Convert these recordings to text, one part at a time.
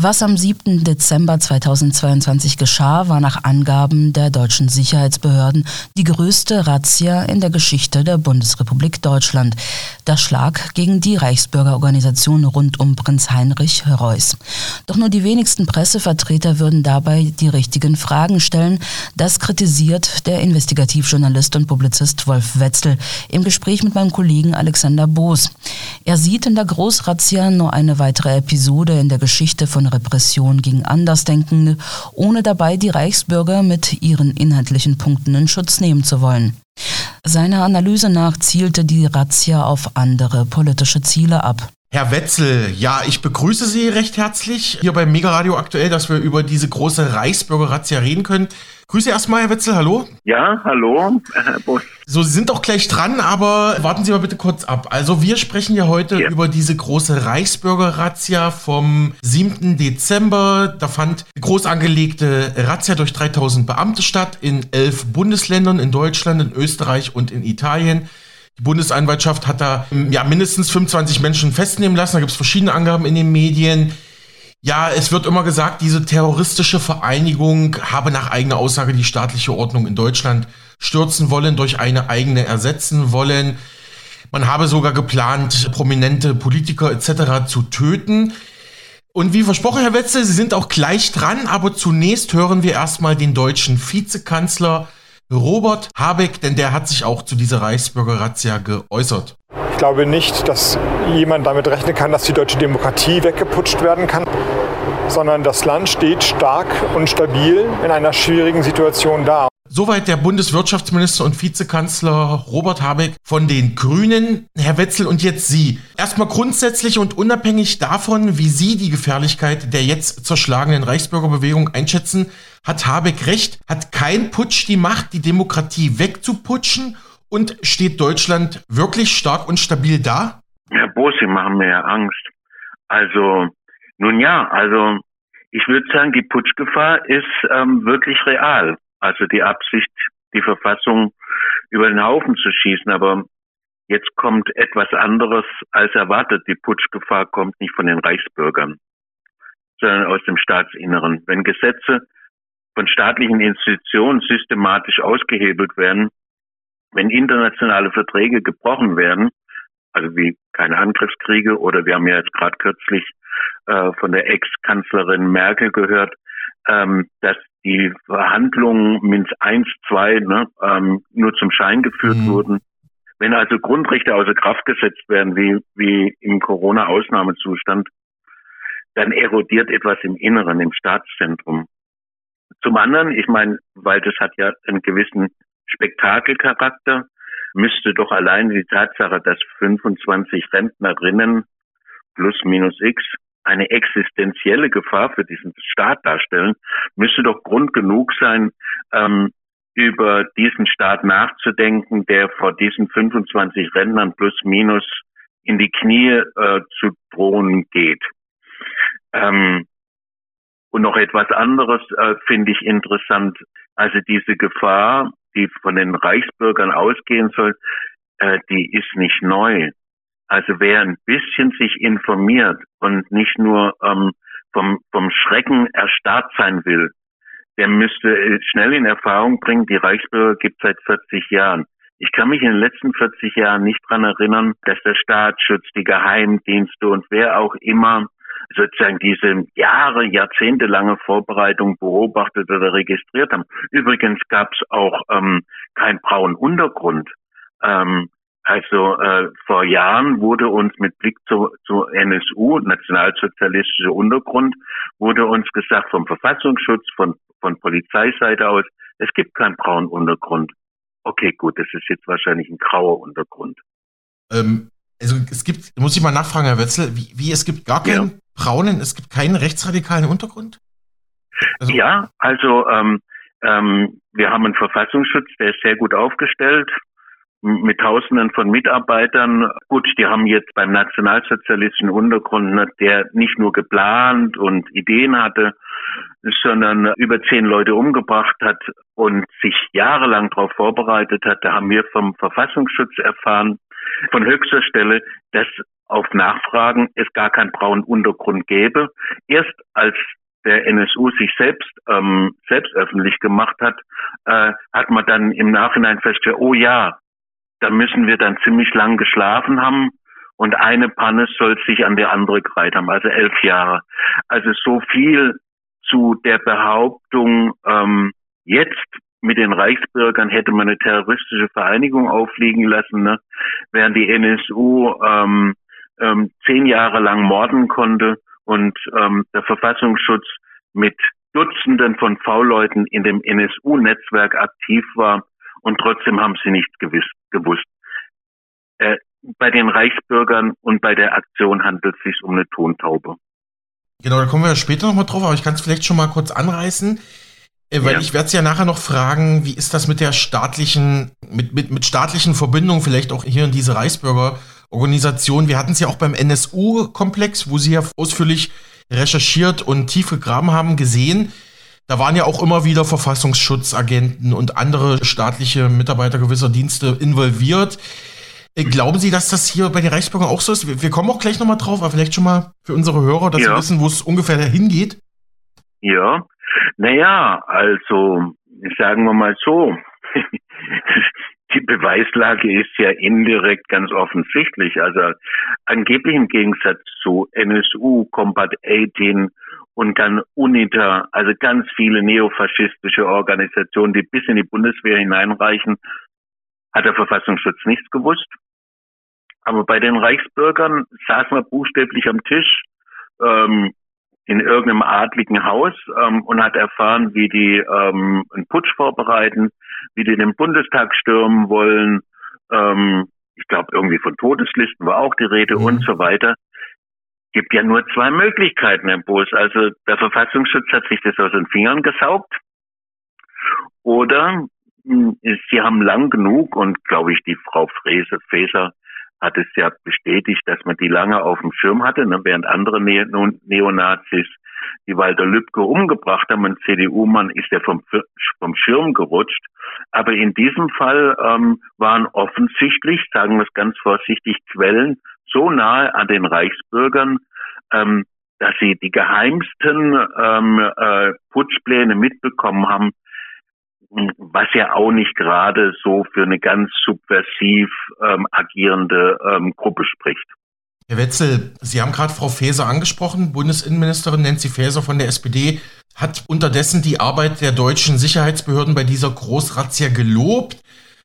Was am 7. Dezember 2022 geschah, war nach Angaben der deutschen Sicherheitsbehörden die größte Razzia in der Geschichte der Bundesrepublik Deutschland. Der Schlag gegen die Reichsbürgerorganisation rund um Prinz Heinrich Reuß. Doch nur die wenigsten Pressevertreter würden dabei die richtigen Fragen stellen. Das kritisiert der Investigativjournalist und Publizist Wolf Wetzel im Gespräch mit meinem Kollegen Alexander Boos. Er sieht in der Großrazzia nur eine weitere Episode in der Geschichte von Repression gegen Andersdenkende, ohne dabei die Reichsbürger mit ihren inhaltlichen Punkten in Schutz nehmen zu wollen. Seiner Analyse nach zielte die Razzia auf andere politische Ziele ab. Herr Wetzel, ja, ich begrüße Sie recht herzlich hier beim Mega Radio aktuell, dass wir über diese große Reichsbürger-Razzia reden können. Grüße erstmal, Herr Wetzel, hallo. Ja, hallo. So, Sie sind auch gleich dran, aber warten Sie mal bitte kurz ab. Also wir sprechen ja heute ja. über diese große Reichsbürger-Razzia vom 7. Dezember. Da fand groß angelegte Razzia durch 3000 Beamte statt in elf Bundesländern, in Deutschland, in Österreich und in Italien. Die Bundesanwaltschaft hat da ja mindestens 25 Menschen festnehmen lassen. Da gibt es verschiedene Angaben in den Medien. Ja, es wird immer gesagt, diese terroristische Vereinigung habe nach eigener Aussage die staatliche Ordnung in Deutschland stürzen wollen, durch eine eigene ersetzen wollen. Man habe sogar geplant, prominente Politiker etc. zu töten. Und wie versprochen, Herr Wetzel, Sie sind auch gleich dran, aber zunächst hören wir erstmal den deutschen Vizekanzler Robert Habeck, denn der hat sich auch zu dieser Reichsbürger-Razzia geäußert. Ich glaube nicht, dass jemand damit rechnen kann, dass die deutsche Demokratie weggeputscht werden kann, sondern das Land steht stark und stabil in einer schwierigen Situation da. Soweit der Bundeswirtschaftsminister und Vizekanzler Robert Habeck von den Grünen. Herr Wetzel, und jetzt Sie. Erstmal grundsätzlich und unabhängig davon, wie Sie die Gefährlichkeit der jetzt zerschlagenen Reichsbürgerbewegung einschätzen, hat Habeck recht? Hat kein Putsch die Macht, die Demokratie wegzuputschen? Und steht Deutschland wirklich stark und stabil da? Herr Boos, Sie machen mir ja Angst. Also, nun ja, also ich würde sagen, die Putschgefahr ist ähm, wirklich real also die Absicht, die Verfassung über den Haufen zu schießen. Aber jetzt kommt etwas anderes als erwartet. Die Putschgefahr kommt nicht von den Reichsbürgern, sondern aus dem Staatsinneren. Wenn Gesetze von staatlichen Institutionen systematisch ausgehebelt werden, wenn internationale Verträge gebrochen werden, also wie keine Angriffskriege oder wir haben ja jetzt gerade kürzlich äh, von der Ex-Kanzlerin Merkel gehört, ähm, dass die Verhandlungen Minsk 1, 2 ne, ähm, nur zum Schein geführt mhm. wurden. Wenn also Grundrechte außer Kraft gesetzt werden, wie, wie im Corona-Ausnahmezustand, dann erodiert etwas im Inneren, im Staatszentrum. Zum anderen, ich meine, weil das hat ja einen gewissen Spektakelcharakter, müsste doch allein die Tatsache, dass 25 Rentnerinnen plus minus X eine existenzielle Gefahr für diesen Staat darstellen, müsste doch Grund genug sein, ähm, über diesen Staat nachzudenken, der vor diesen 25 Rändern plus minus in die Knie äh, zu drohen geht. Ähm, und noch etwas anderes äh, finde ich interessant. Also diese Gefahr, die von den Reichsbürgern ausgehen soll, äh, die ist nicht neu. Also wer ein bisschen sich informiert und nicht nur ähm, vom, vom Schrecken erstarrt sein will, der müsste schnell in Erfahrung bringen, die Reichsbürger gibt seit 40 Jahren. Ich kann mich in den letzten 40 Jahren nicht dran erinnern, dass der Staatsschutz, die Geheimdienste und wer auch immer sozusagen diese Jahre, jahrzehntelange Vorbereitung beobachtet oder registriert haben. Übrigens gab es auch ähm, keinen braunen Untergrund. Ähm, also äh, vor Jahren wurde uns mit Blick zu, zu NSU, nationalsozialistischer Untergrund, wurde uns gesagt vom Verfassungsschutz, von, von Polizeiseite aus, es gibt keinen braunen Untergrund. Okay, gut, das ist jetzt wahrscheinlich ein grauer Untergrund. Ähm, also es gibt, muss ich mal nachfragen, Herr Wetzel, wie, wie es gibt gar keinen ja. Braunen, es gibt keinen rechtsradikalen Untergrund? Also, ja, also ähm, ähm, wir haben einen Verfassungsschutz, der ist sehr gut aufgestellt mit Tausenden von Mitarbeitern. Gut, die haben jetzt beim nationalsozialistischen Untergrund, ne, der nicht nur geplant und Ideen hatte, sondern über zehn Leute umgebracht hat und sich jahrelang darauf vorbereitet hat. Da haben wir vom Verfassungsschutz erfahren, von höchster Stelle, dass auf Nachfragen es gar keinen braunen Untergrund gäbe. Erst als der NSU sich selbst ähm, selbst öffentlich gemacht hat, äh, hat man dann im Nachhinein festgestellt, oh ja, da müssen wir dann ziemlich lang geschlafen haben und eine Panne soll sich an der andere gereiht haben, also elf Jahre. Also so viel zu der Behauptung, ähm, jetzt mit den Reichsbürgern hätte man eine terroristische Vereinigung aufliegen lassen, ne? während die NSU ähm, ähm, zehn Jahre lang morden konnte und ähm, der Verfassungsschutz mit Dutzenden von V-Leuten in dem NSU-Netzwerk aktiv war und trotzdem haben sie nicht gewiss, gewusst. Äh, bei den Reichsbürgern und bei der Aktion handelt es sich um eine Tontaube. Genau, da kommen wir später nochmal drauf, aber ich kann es vielleicht schon mal kurz anreißen. Äh, weil ja. ich werde es ja nachher noch fragen, wie ist das mit der staatlichen, mit, mit, mit staatlichen Verbindungen, vielleicht auch hier in diese Reichsbürgerorganisation. Wir hatten es ja auch beim NSU-Komplex, wo Sie ja ausführlich recherchiert und tief gegraben haben, gesehen. Da waren ja auch immer wieder Verfassungsschutzagenten und andere staatliche Mitarbeiter gewisser Dienste involviert. Äh, glauben Sie, dass das hier bei den Reichsbürgern auch so ist? Wir kommen auch gleich nochmal drauf, aber vielleicht schon mal für unsere Hörer, dass ja. sie wissen, wo es ungefähr hingeht. Ja, naja, also sagen wir mal so, die Beweislage ist ja indirekt ganz offensichtlich. Also angeblich im Gegensatz zu NSU, Combat 18 und dann UNITA, also ganz viele neofaschistische Organisationen, die bis in die Bundeswehr hineinreichen, hat der Verfassungsschutz nichts gewusst. Aber bei den Reichsbürgern saßen wir buchstäblich am Tisch ähm, in irgendeinem adligen Haus ähm, und hat erfahren, wie die ähm, einen Putsch vorbereiten, wie die den Bundestag stürmen wollen. Ähm, ich glaube, irgendwie von Todeslisten war auch die Rede mhm. und so weiter. Gibt ja nur zwei Möglichkeiten, Herr Boos. Also der Verfassungsschutz hat sich das aus den Fingern gesaugt. Oder hm, sie haben lang genug und glaube ich, die Frau Fräse, Faeser hat es ja bestätigt, dass man die lange auf dem Schirm hatte, ne, während andere ne Neonazis die Walter Lübcke umgebracht haben. Ein CDU-Mann ist ja vom, vom Schirm gerutscht. Aber in diesem Fall ähm, waren offensichtlich, sagen wir es ganz vorsichtig, Quellen so nahe an den Reichsbürgern, ähm, dass sie die geheimsten ähm, äh, Putschpläne mitbekommen haben, was ja auch nicht gerade so für eine ganz subversiv ähm, agierende ähm, Gruppe spricht. Herr Wetzel, Sie haben gerade Frau Faeser angesprochen. Bundesinnenministerin Nancy Faeser von der SPD hat unterdessen die Arbeit der deutschen Sicherheitsbehörden bei dieser Großrazzia gelobt.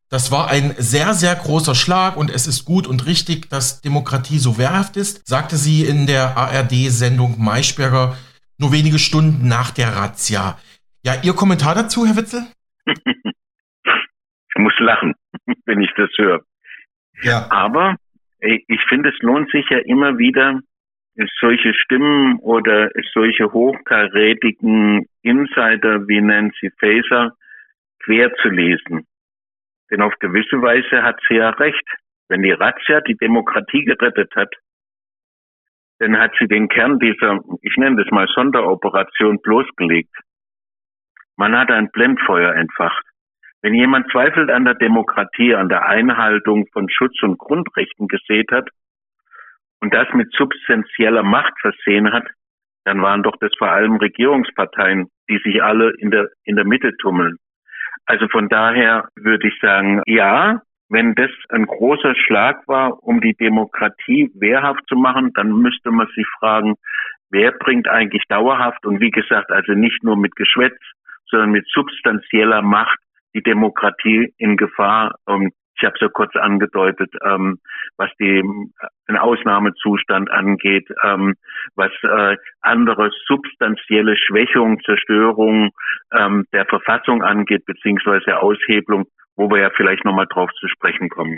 Das war ein sehr, sehr großer Schlag und es ist gut und richtig, dass Demokratie so wehrhaft ist, sagte sie in der ARD-Sendung Maischberger nur wenige Stunden nach der Razzia. Ja, Ihr Kommentar dazu, Herr Wetzel? ich muss lachen, wenn ich das höre. Ja. Aber ich finde, es lohnt sich ja immer wieder, solche Stimmen oder solche hochkarätigen Insider wie Nancy Faeser quer zu lesen. Denn auf gewisse Weise hat sie ja recht. Wenn die Razzia die Demokratie gerettet hat, dann hat sie den Kern dieser, ich nenne das mal Sonderoperation bloßgelegt. Man hat ein Blendfeuer entfacht. Wenn jemand Zweifel an der Demokratie, an der Einhaltung von Schutz- und Grundrechten gesät hat und das mit substanzieller Macht versehen hat, dann waren doch das vor allem Regierungsparteien, die sich alle in der, in der Mitte tummeln. Also von daher würde ich sagen, ja, wenn das ein großer Schlag war, um die Demokratie wehrhaft zu machen, dann müsste man sich fragen, wer bringt eigentlich dauerhaft und wie gesagt, also nicht nur mit Geschwätz, sondern mit substanzieller Macht die Demokratie in Gefahr. Und ich habe es ja kurz angedeutet, ähm, was die, den Ausnahmezustand angeht, ähm, was äh, andere substanzielle Schwächung, Zerstörung ähm, der Verfassung angeht, beziehungsweise Aushebelung, wo wir ja vielleicht nochmal drauf zu sprechen kommen.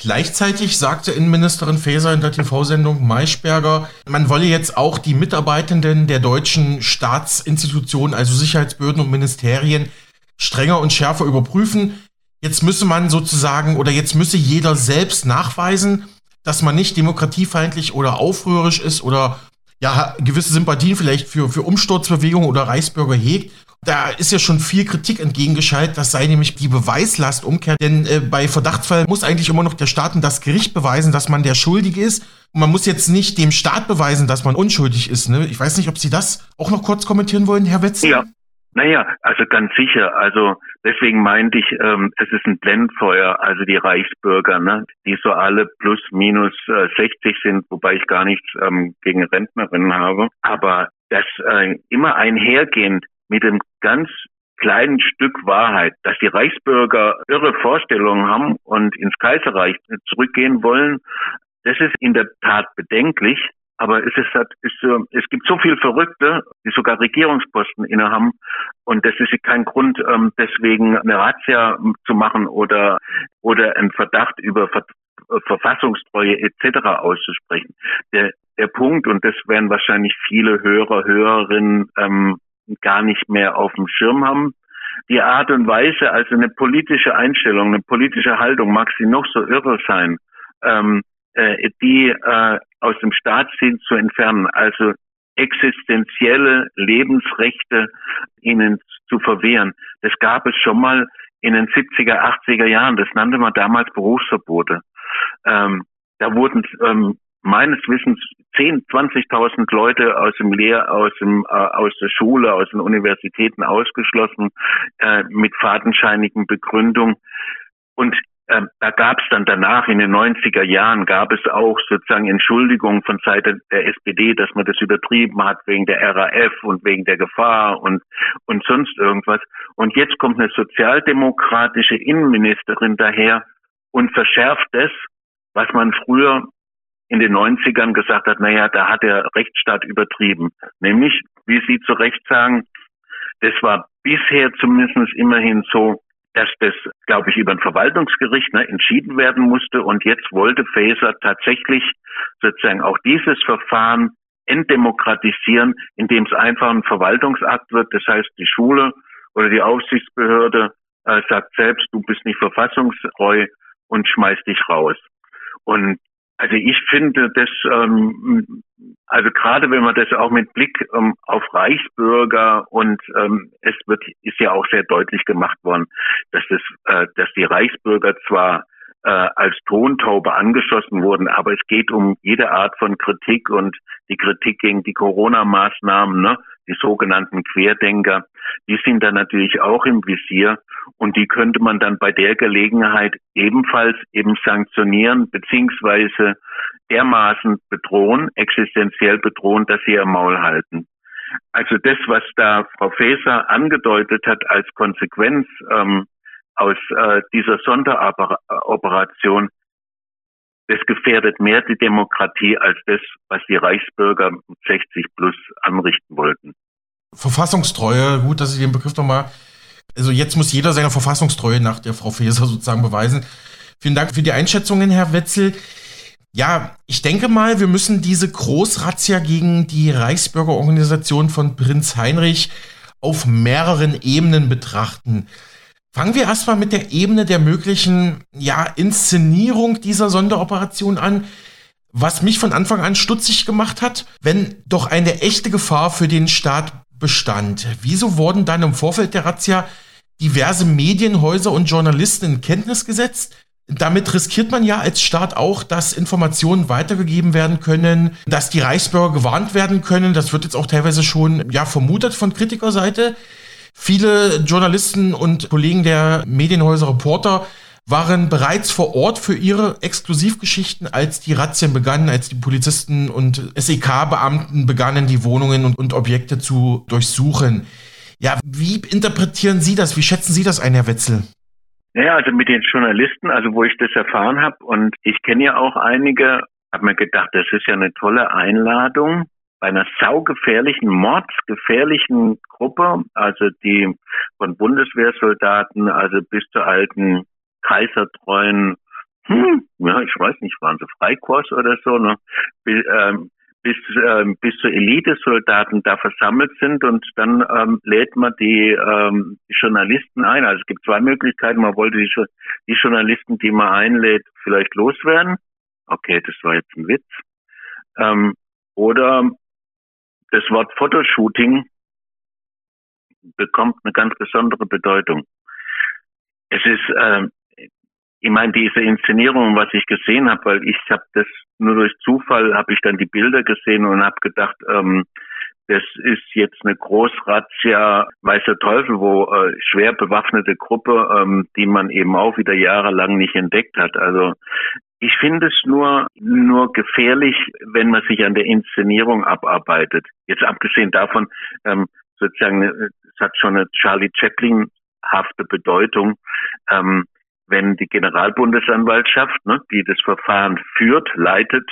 Gleichzeitig sagte Innenministerin Faeser in der TV-Sendung Maischberger, man wolle jetzt auch die Mitarbeitenden der deutschen Staatsinstitutionen, also Sicherheitsbehörden und Ministerien, strenger und schärfer überprüfen. Jetzt müsse man sozusagen oder jetzt müsse jeder selbst nachweisen, dass man nicht demokratiefeindlich oder aufrührisch ist oder ja gewisse Sympathien vielleicht für, für Umsturzbewegungen oder Reichsbürger hegt. Da ist ja schon viel Kritik entgegengeschaltet, das sei nämlich die Beweislastumkehr, denn äh, bei Verdachtsfall muss eigentlich immer noch der Staat und das Gericht beweisen, dass man der Schuldige ist. Und man muss jetzt nicht dem Staat beweisen, dass man unschuldig ist. Ne? Ich weiß nicht, ob Sie das auch noch kurz kommentieren wollen, Herr Wetzel. Ja, naja, also ganz sicher. Also deswegen meinte ich, ähm, es ist ein Blendfeuer, also die Reichsbürger, ne, die so alle plus minus äh, 60 sind, wobei ich gar nichts ähm, gegen Rentnerinnen habe. Aber das äh, immer einhergehend mit dem ganz kleinen Stück Wahrheit, dass die Reichsbürger irre Vorstellungen haben und ins Kaiserreich zurückgehen wollen, das ist in der Tat bedenklich. Aber es ist, halt, ist, es gibt so viel Verrückte, die sogar Regierungsposten innehaben. Und das ist kein Grund, ähm, deswegen eine Razzia zu machen oder, oder einen Verdacht über Ver Verfassungstreue etc. auszusprechen. Der, der Punkt, und das werden wahrscheinlich viele Hörer, Hörerinnen ähm, gar nicht mehr auf dem Schirm haben, die Art und Weise, also eine politische Einstellung, eine politische Haltung, mag sie noch so irre sein, ähm, äh, die äh, aus dem Staatsdienst zu entfernen, also existenzielle Lebensrechte ihnen zu verwehren. Das gab es schon mal in den 70er, 80er Jahren. Das nannte man damals Berufsverbote. Ähm, da wurden ähm, meines Wissens 10, 20.000 Leute aus dem Lehr, aus dem, äh, aus der Schule, aus den Universitäten ausgeschlossen äh, mit fadenscheinigen Begründung. Und ähm, da gab es dann danach in den 90er Jahren gab es auch sozusagen Entschuldigungen von Seite der SPD, dass man das übertrieben hat wegen der RAF und wegen der Gefahr und und sonst irgendwas. Und jetzt kommt eine sozialdemokratische Innenministerin daher und verschärft das, was man früher in den 90ern gesagt hat, naja, da hat der Rechtsstaat übertrieben. Nämlich, wie Sie zu Recht sagen, das war bisher zumindest immerhin so, dass das, glaube ich, über ein Verwaltungsgericht ne, entschieden werden musste. Und jetzt wollte Faeser tatsächlich sozusagen auch dieses Verfahren entdemokratisieren, indem es einfach ein Verwaltungsakt wird. Das heißt, die Schule oder die Aufsichtsbehörde äh, sagt selbst, du bist nicht verfassungstreu und schmeißt dich raus. Und also ich finde das, ähm, also gerade wenn man das auch mit Blick ähm, auf Reichsbürger und ähm, es wird ist ja auch sehr deutlich gemacht worden, dass das, äh, dass die Reichsbürger zwar äh, als Tontaube angeschossen wurden, aber es geht um jede Art von Kritik und die Kritik gegen die Corona-Maßnahmen, ne, die sogenannten Querdenker, die sind dann natürlich auch im Visier und die könnte man dann bei der Gelegenheit ebenfalls eben sanktionieren beziehungsweise dermaßen bedrohen, existenziell bedrohen, dass sie ihr Maul halten. Also das, was da Frau Faeser angedeutet hat als Konsequenz ähm, aus äh, dieser Sonderoperation, das gefährdet mehr die Demokratie als das, was die Reichsbürger 60 plus anrichten wollten. Verfassungstreue, gut, dass ich den Begriff nochmal, also jetzt muss jeder seine Verfassungstreue nach der Frau Faeser sozusagen beweisen. Vielen Dank für die Einschätzungen, Herr Wetzel. Ja, ich denke mal, wir müssen diese Großrazzia gegen die Reichsbürgerorganisation von Prinz Heinrich auf mehreren Ebenen betrachten. Fangen wir erstmal mit der Ebene der möglichen ja, Inszenierung dieser Sonderoperation an. Was mich von Anfang an stutzig gemacht hat, wenn doch eine echte Gefahr für den Staat bestand. Wieso wurden dann im Vorfeld der Razzia diverse Medienhäuser und Journalisten in Kenntnis gesetzt? Damit riskiert man ja als Staat auch, dass Informationen weitergegeben werden können, dass die Reichsbürger gewarnt werden können. Das wird jetzt auch teilweise schon ja vermutet von Kritikerseite. Viele Journalisten und Kollegen der Medienhäuser, Reporter waren bereits vor Ort für ihre Exklusivgeschichten, als die Razzien begannen, als die Polizisten und SEK-Beamten begannen, die Wohnungen und, und, Objekte zu durchsuchen. Ja, wie interpretieren Sie das? Wie schätzen Sie das ein, Herr Wetzel? Naja, also mit den Journalisten, also wo ich das erfahren habe, und ich kenne ja auch einige, habe mir gedacht, das ist ja eine tolle Einladung einer saugefährlichen, mordsgefährlichen Gruppe, also die von Bundeswehrsoldaten, also bis zu alten kaisertreuen, hm, ja, ich weiß nicht, waren sie Freikorps oder so, ne? Bis, ähm, bis, ähm, bis zu Elitesoldaten da versammelt sind und dann ähm, lädt man die, ähm, Journalisten ein. Also es gibt zwei Möglichkeiten. Man wollte die, die Journalisten, die man einlädt, vielleicht loswerden. Okay, das war jetzt ein Witz. Ähm, oder das Wort Fotoshooting bekommt eine ganz besondere Bedeutung. Es ist, äh, ich meine, diese Inszenierung, was ich gesehen habe, weil ich habe das nur durch Zufall, habe ich dann die Bilder gesehen und habe gedacht, ähm, das ist jetzt eine Großrazzia, weiß der Teufel, wo äh, schwer bewaffnete Gruppe, ähm, die man eben auch wieder jahrelang nicht entdeckt hat. Also ich finde es nur, nur gefährlich, wenn man sich an der Inszenierung abarbeitet. Jetzt abgesehen davon, ähm, sozusagen, es hat schon eine Charlie Chaplin-hafte Bedeutung, ähm, wenn die Generalbundesanwaltschaft, ne, die das Verfahren führt, leitet,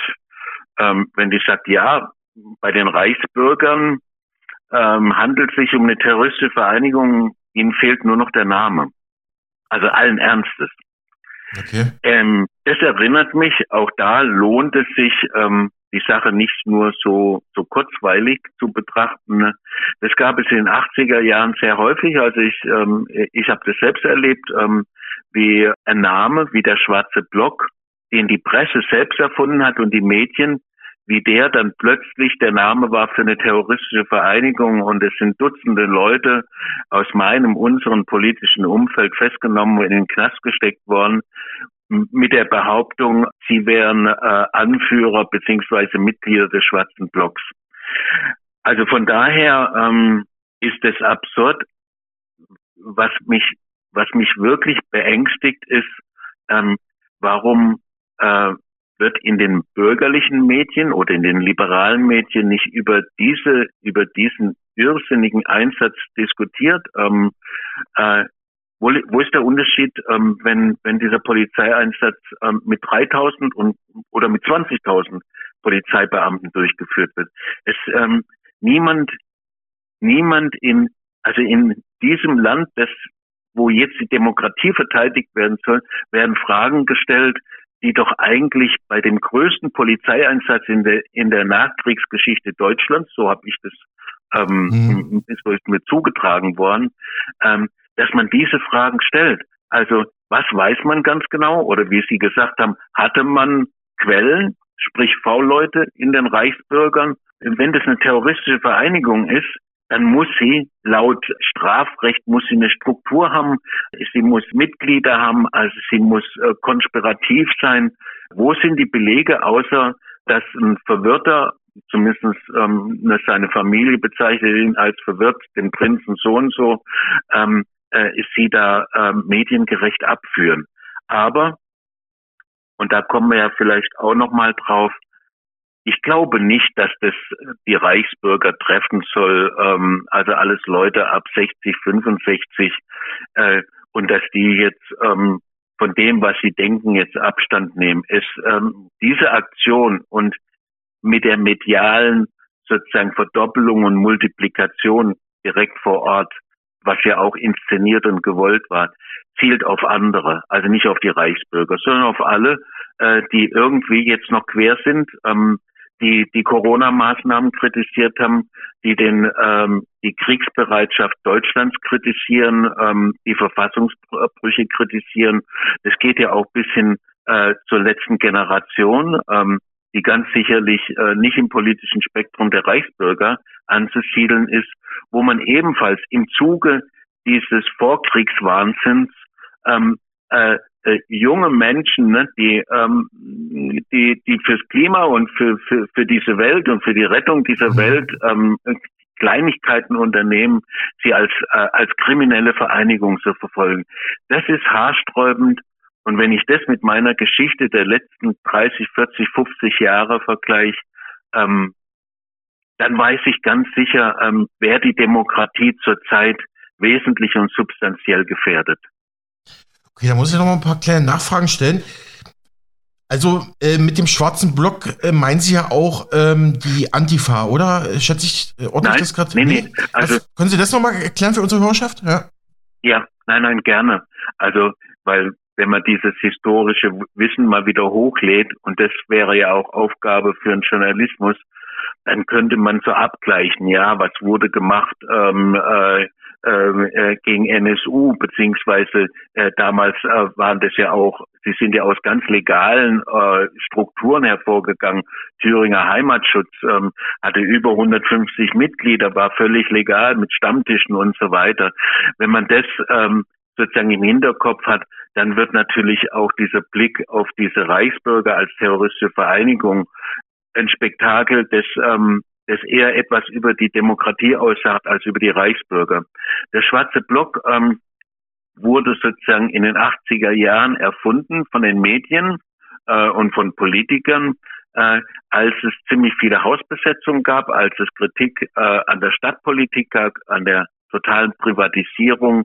ähm, wenn die sagt, ja, bei den Reichsbürgern ähm, handelt sich um eine terroristische Vereinigung, ihnen fehlt nur noch der Name. Also allen Ernstes. Okay. Ähm, das erinnert mich, auch da lohnt es sich, ähm, die Sache nicht nur so, so kurzweilig zu betrachten. Das gab es in den 80er Jahren sehr häufig. Also ich, ähm, ich habe das selbst erlebt, ähm, wie ein Name, wie der schwarze Block, den die Presse selbst erfunden hat und die Medien, wie der dann plötzlich der Name war für eine terroristische Vereinigung und es sind Dutzende Leute aus meinem, unseren politischen Umfeld festgenommen und in den Knast gesteckt worden mit der Behauptung, sie wären äh, Anführer beziehungsweise Mitglieder des Schwarzen Blocks. Also von daher ähm, ist es absurd. Was mich, was mich wirklich beängstigt, ist, ähm, warum äh, wird in den bürgerlichen Medien oder in den liberalen Medien nicht über diese, über diesen irrsinnigen Einsatz diskutiert. Ähm, äh, wo, wo ist der Unterschied, ähm, wenn, wenn dieser Polizeieinsatz ähm, mit 3000 und, oder mit 20.000 Polizeibeamten durchgeführt wird? Es, ähm, niemand, niemand in, also in diesem Land, das, wo jetzt die Demokratie verteidigt werden soll, werden Fragen gestellt, die doch eigentlich bei dem größten Polizeieinsatz in der, in der Nachkriegsgeschichte Deutschlands, so habe ich das, ähm, mhm. ist mir zugetragen worden, ähm, dass man diese Fragen stellt. Also was weiß man ganz genau? Oder wie Sie gesagt haben, hatte man Quellen, sprich V-Leute in den Reichsbürgern? Wenn das eine terroristische Vereinigung ist, dann muss sie laut Strafrecht muss sie eine Struktur haben, sie muss Mitglieder haben, also sie muss äh, konspirativ sein. Wo sind die Belege, außer dass ein Verwirrter, zumindest ähm, seine Familie bezeichnet ihn als verwirrt, den Prinzen so und so, ähm, äh, sie da äh, mediengerecht abführen. Aber, und da kommen wir ja vielleicht auch nochmal drauf, ich glaube nicht, dass das die Reichsbürger treffen soll, ähm, also alles Leute ab 60, 65, äh, und dass die jetzt ähm, von dem, was sie denken, jetzt Abstand nehmen. Es, ähm, diese Aktion und mit der medialen sozusagen Verdoppelung und Multiplikation direkt vor Ort, was ja auch inszeniert und gewollt war, zielt auf andere, also nicht auf die Reichsbürger, sondern auf alle, äh, die irgendwie jetzt noch quer sind, ähm, die die Corona-Maßnahmen kritisiert haben, die den ähm, die Kriegsbereitschaft Deutschlands kritisieren, ähm, die Verfassungsbrüche kritisieren. Das geht ja auch bis hin äh, zur letzten Generation, ähm, die ganz sicherlich äh, nicht im politischen Spektrum der Reichsbürger anzusiedeln ist, wo man ebenfalls im Zuge dieses Vorkriegswahnsinns ähm, äh, äh, junge Menschen, ne, die, ähm, die, die fürs Klima und für, für, für diese Welt und für die Rettung dieser mhm. Welt ähm, Kleinigkeiten unternehmen, sie als, äh, als kriminelle Vereinigung zu verfolgen. Das ist haarsträubend. Und wenn ich das mit meiner Geschichte der letzten 30, 40, 50 Jahre vergleiche, ähm, dann weiß ich ganz sicher, ähm, wer die Demokratie zurzeit wesentlich und substanziell gefährdet. Okay, da muss ich noch mal ein paar kleine Nachfragen stellen. Also äh, mit dem schwarzen Block äh, meinen Sie ja auch ähm, die Antifa, oder? Schätze ich, äh, ordne ich das gerade? Nee, nee. Also, also, können Sie das nochmal erklären für unsere Hörerschaft? Ja. ja, nein, nein, gerne. Also, weil wenn man dieses historische Wissen mal wieder hochlädt, und das wäre ja auch Aufgabe für einen Journalismus, dann könnte man so abgleichen, ja, was wurde gemacht ähm, äh, ähm, äh, gegen NSU, beziehungsweise äh, damals äh, waren das ja auch, sie sind ja aus ganz legalen äh, Strukturen hervorgegangen. Thüringer Heimatschutz ähm, hatte über 150 Mitglieder, war völlig legal mit Stammtischen und so weiter. Wenn man das ähm, sozusagen im Hinterkopf hat, dann wird natürlich auch dieser Blick auf diese Reichsbürger als terroristische Vereinigung ein Spektakel, das, ähm, das eher etwas über die Demokratie aussagt als über die Reichsbürger. Der schwarze Block ähm, wurde sozusagen in den 80er Jahren erfunden von den Medien äh, und von Politikern, äh, als es ziemlich viele Hausbesetzungen gab, als es Kritik äh, an der Stadtpolitik gab, an der totalen Privatisierung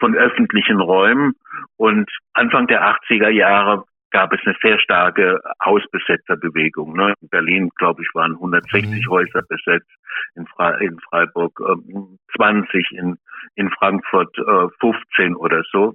von öffentlichen Räumen. Und Anfang der 80er Jahre gab es eine sehr starke Hausbesetzerbewegung. Ne? In Berlin, glaube ich, waren 160 mhm. Häuser besetzt, in, Fre in Freiburg äh, 20, in, in Frankfurt äh, 15 oder so.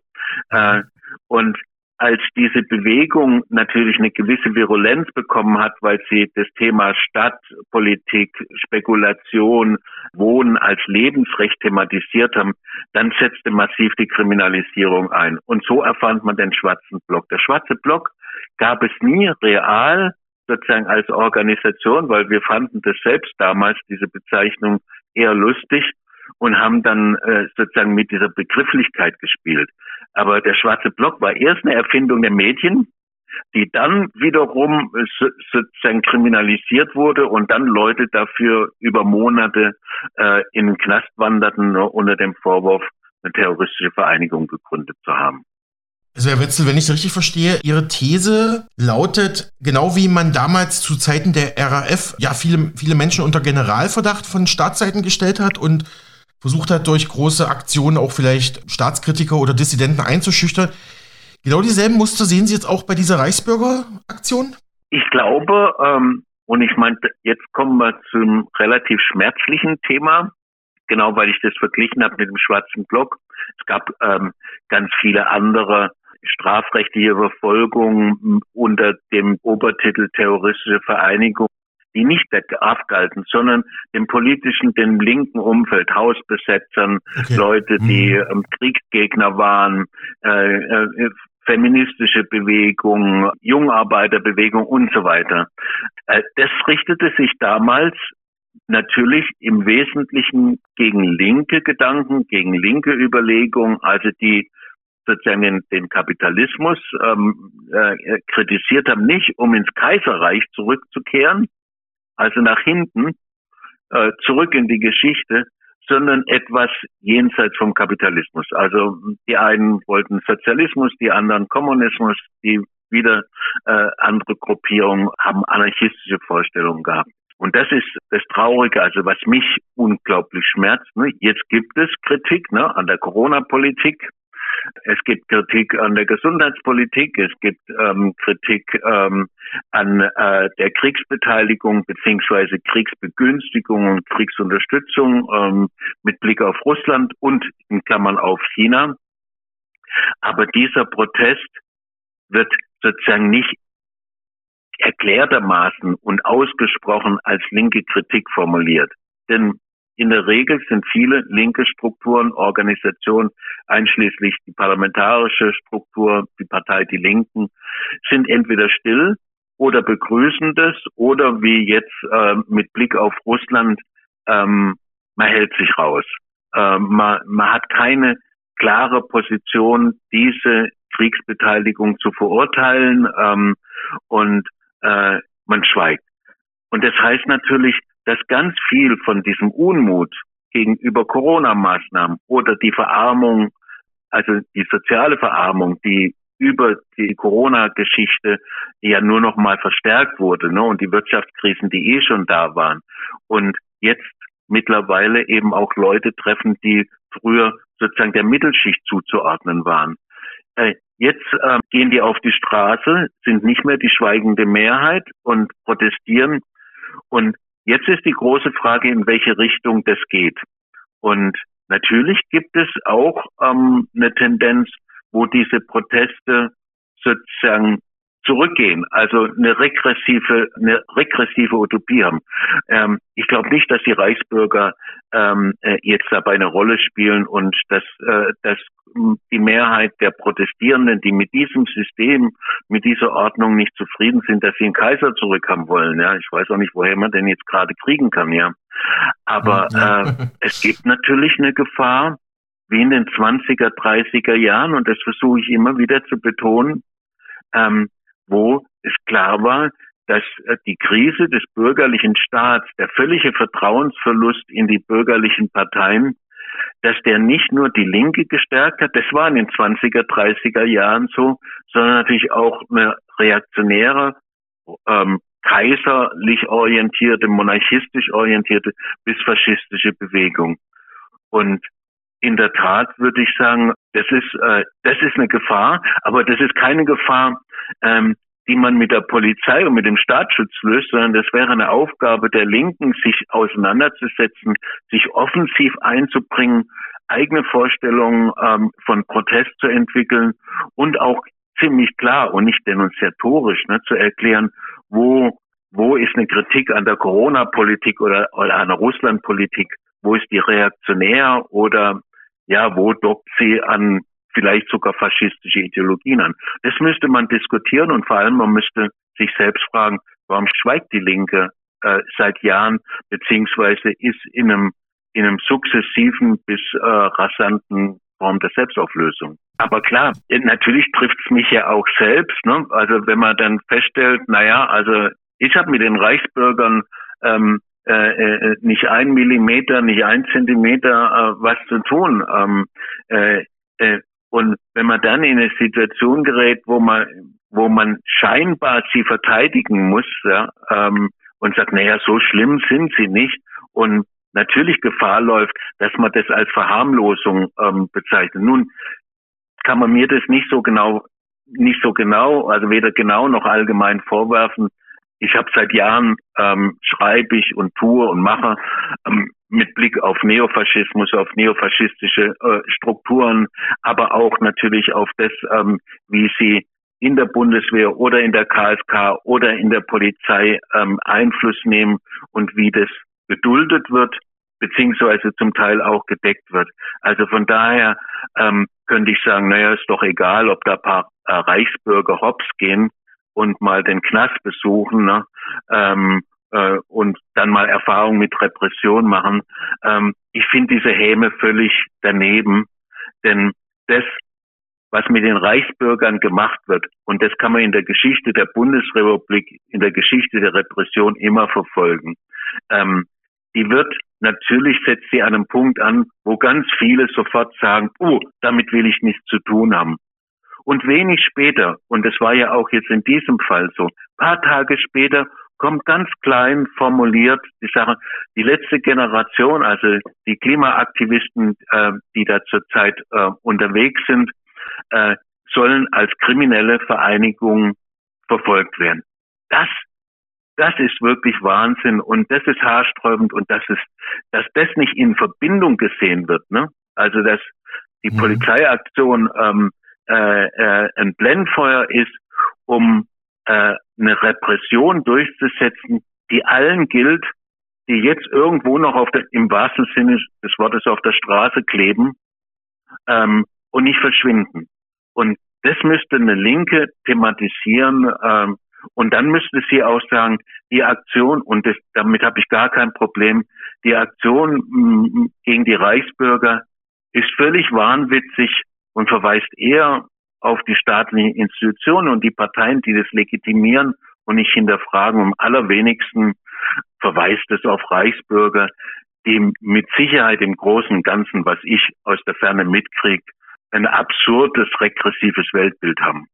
Äh, und als diese Bewegung natürlich eine gewisse Virulenz bekommen hat, weil sie das Thema Stadtpolitik, Spekulation, Wohnen als Lebensrecht thematisiert haben, dann setzte massiv die Kriminalisierung ein. Und so erfand man den schwarzen Block. Der schwarze Block gab es nie real sozusagen als Organisation, weil wir fanden das selbst damals, diese Bezeichnung, eher lustig und haben dann äh, sozusagen mit dieser Begrifflichkeit gespielt. Aber der schwarze Block war erst eine Erfindung der Medien, die dann wiederum sozusagen kriminalisiert wurde und dann Leute dafür über Monate äh, in den Knast wanderten unter dem Vorwurf, eine terroristische Vereinigung gegründet zu haben. Also Herr Wetzel, wenn ich es richtig verstehe, Ihre These lautet, genau wie man damals zu Zeiten der RAF ja viele, viele Menschen unter Generalverdacht von Staatsseiten gestellt hat und versucht hat, durch große Aktionen auch vielleicht Staatskritiker oder Dissidenten einzuschüchtern. Genau dieselben Muster sehen Sie jetzt auch bei dieser Reichsbürgeraktion? Ich glaube, ähm, und ich meine, jetzt kommen wir zum relativ schmerzlichen Thema, genau weil ich das verglichen habe mit dem Schwarzen Block. Es gab ähm, ganz viele andere strafrechtliche Verfolgung unter dem Obertitel terroristische Vereinigung die nicht abgalten, sondern dem politischen, dem linken Umfeld, Hausbesetzern, okay. Leute, die ähm, Kriegsgegner waren, äh, äh, feministische Bewegung, Jungarbeiterbewegung und so weiter. Äh, das richtete sich damals natürlich im Wesentlichen gegen linke Gedanken, gegen linke Überlegungen, also die sozusagen den, den Kapitalismus ähm, äh, kritisiert haben, nicht um ins Kaiserreich zurückzukehren, also nach hinten, äh, zurück in die Geschichte, sondern etwas jenseits vom Kapitalismus. Also die einen wollten Sozialismus, die anderen Kommunismus, die wieder äh, andere Gruppierungen haben anarchistische Vorstellungen gehabt. Und das ist das Traurige, also was mich unglaublich schmerzt. Ne? Jetzt gibt es Kritik ne, an der Corona-Politik, es gibt Kritik an der Gesundheitspolitik, es gibt ähm, Kritik ähm, an äh, der Kriegsbeteiligung beziehungsweise Kriegsbegünstigung und Kriegsunterstützung ähm, mit Blick auf Russland und in Klammern auf China. Aber dieser Protest wird sozusagen nicht erklärtermaßen und ausgesprochen als linke Kritik formuliert. Denn in der Regel sind viele linke Strukturen, Organisationen, einschließlich die parlamentarische Struktur, die Partei Die Linken, sind entweder still oder begrüßen das oder wie jetzt äh, mit Blick auf Russland, ähm, man hält sich raus. Äh, man, man hat keine klare Position, diese Kriegsbeteiligung zu verurteilen ähm, und äh, man schweigt. Und das heißt natürlich, dass ganz viel von diesem Unmut gegenüber Corona-Maßnahmen oder die Verarmung, also die soziale Verarmung, die über die Corona-Geschichte ja nur noch mal verstärkt wurde, ne, und die Wirtschaftskrisen, die eh schon da waren. Und jetzt mittlerweile eben auch Leute treffen, die früher sozusagen der Mittelschicht zuzuordnen waren. Äh, jetzt äh, gehen die auf die Straße, sind nicht mehr die schweigende Mehrheit und protestieren. Und Jetzt ist die große Frage, in welche Richtung das geht. Und natürlich gibt es auch ähm, eine Tendenz, wo diese Proteste sozusagen zurückgehen, also eine regressive, eine regressive Utopie haben. Ähm, ich glaube nicht, dass die Reichsbürger ähm, äh, jetzt dabei eine Rolle spielen und dass, äh, dass die Mehrheit der Protestierenden, die mit diesem System, mit dieser Ordnung nicht zufrieden sind, dass sie einen Kaiser zurückhaben wollen. Ja, ich weiß auch nicht, woher man denn jetzt gerade kriegen kann. Ja, aber äh, es gibt natürlich eine Gefahr, wie in den 20er, 30er Jahren, und das versuche ich immer wieder zu betonen, ähm, wo es klar war, dass äh, die Krise des bürgerlichen Staats, der völlige Vertrauensverlust in die bürgerlichen Parteien, dass der nicht nur die Linke gestärkt hat, das war in den 20er, 30er Jahren so, sondern natürlich auch eine reaktionäre, ähm, kaiserlich orientierte, monarchistisch orientierte bis faschistische Bewegung. Und in der Tat würde ich sagen, das ist äh, das ist eine Gefahr, aber das ist keine Gefahr, ähm, die man mit der Polizei und mit dem Staatsschutz löst, sondern das wäre eine Aufgabe der Linken, sich auseinanderzusetzen, sich offensiv einzubringen, eigene Vorstellungen ähm, von Protest zu entwickeln und auch ziemlich klar und nicht denunziatorisch ne, zu erklären, wo wo ist eine Kritik an der Corona-Politik oder, oder an der Russland-Politik, wo ist die reaktionär oder ja, wo dockt sie an vielleicht sogar faschistische Ideologien an. Das müsste man diskutieren und vor allem man müsste sich selbst fragen, warum schweigt die Linke äh, seit Jahren beziehungsweise ist in einem in einem sukzessiven bis äh, rasanten Form der Selbstauflösung. Aber klar, natürlich trifft es mich ja auch selbst. Ne? Also wenn man dann feststellt, naja, also ich habe mit den Reichsbürgern ähm, äh, äh, nicht ein Millimeter, nicht ein Zentimeter äh, was zu tun. Ähm, äh, äh, und wenn man dann in eine Situation gerät, wo man, wo man scheinbar sie verteidigen muss, ja, ähm, und sagt, naja, so schlimm sind sie nicht und natürlich Gefahr läuft, dass man das als Verharmlosung ähm, bezeichnet. Nun kann man mir das nicht so genau, nicht so genau, also weder genau noch allgemein vorwerfen. Ich habe seit Jahren ähm, schreibe ich und tue und mache ähm, mit Blick auf Neofaschismus, auf neofaschistische äh, Strukturen, aber auch natürlich auf das, ähm, wie sie in der Bundeswehr oder in der KSK oder in der Polizei ähm, Einfluss nehmen und wie das geduldet wird, beziehungsweise zum Teil auch gedeckt wird. Also von daher ähm, könnte ich sagen, naja, ist doch egal, ob da paar äh, Reichsbürger hops gehen und mal den Knast besuchen. Ne? Ähm, äh, und dann mal Erfahrung mit Repression machen. Ähm, ich finde diese Häme völlig daneben, denn das, was mit den Reichsbürgern gemacht wird, und das kann man in der Geschichte der Bundesrepublik, in der Geschichte der Repression immer verfolgen, ähm, die wird natürlich setzt sie an einem Punkt an, wo ganz viele sofort sagen, oh, damit will ich nichts zu tun haben. Und wenig später, und das war ja auch jetzt in diesem Fall so, paar Tage später kommt ganz klein formuliert die Sache, die letzte Generation, also die Klimaaktivisten, äh, die da zurzeit äh, unterwegs sind, äh, sollen als kriminelle Vereinigung verfolgt werden. Das, das ist wirklich Wahnsinn und das ist haarsträubend und das ist, dass das nicht in Verbindung gesehen wird, ne? Also dass die mhm. Polizeiaktion ähm, äh, äh, ein Blendfeuer ist, um äh, eine Repression durchzusetzen, die allen gilt, die jetzt irgendwo noch auf der, im wahrsten Sinne des Wortes auf der Straße kleben ähm, und nicht verschwinden. Und das müsste eine Linke thematisieren ähm, und dann müsste sie auch sagen, die Aktion, und das, damit habe ich gar kein Problem, die Aktion mh, gegen die Reichsbürger ist völlig wahnwitzig und verweist eher auf die staatlichen Institutionen und die Parteien, die das legitimieren und nicht hinterfragen. Am allerwenigsten verweist es auf Reichsbürger, die mit Sicherheit im Großen und Ganzen, was ich aus der Ferne mitkriege, ein absurdes, regressives Weltbild haben.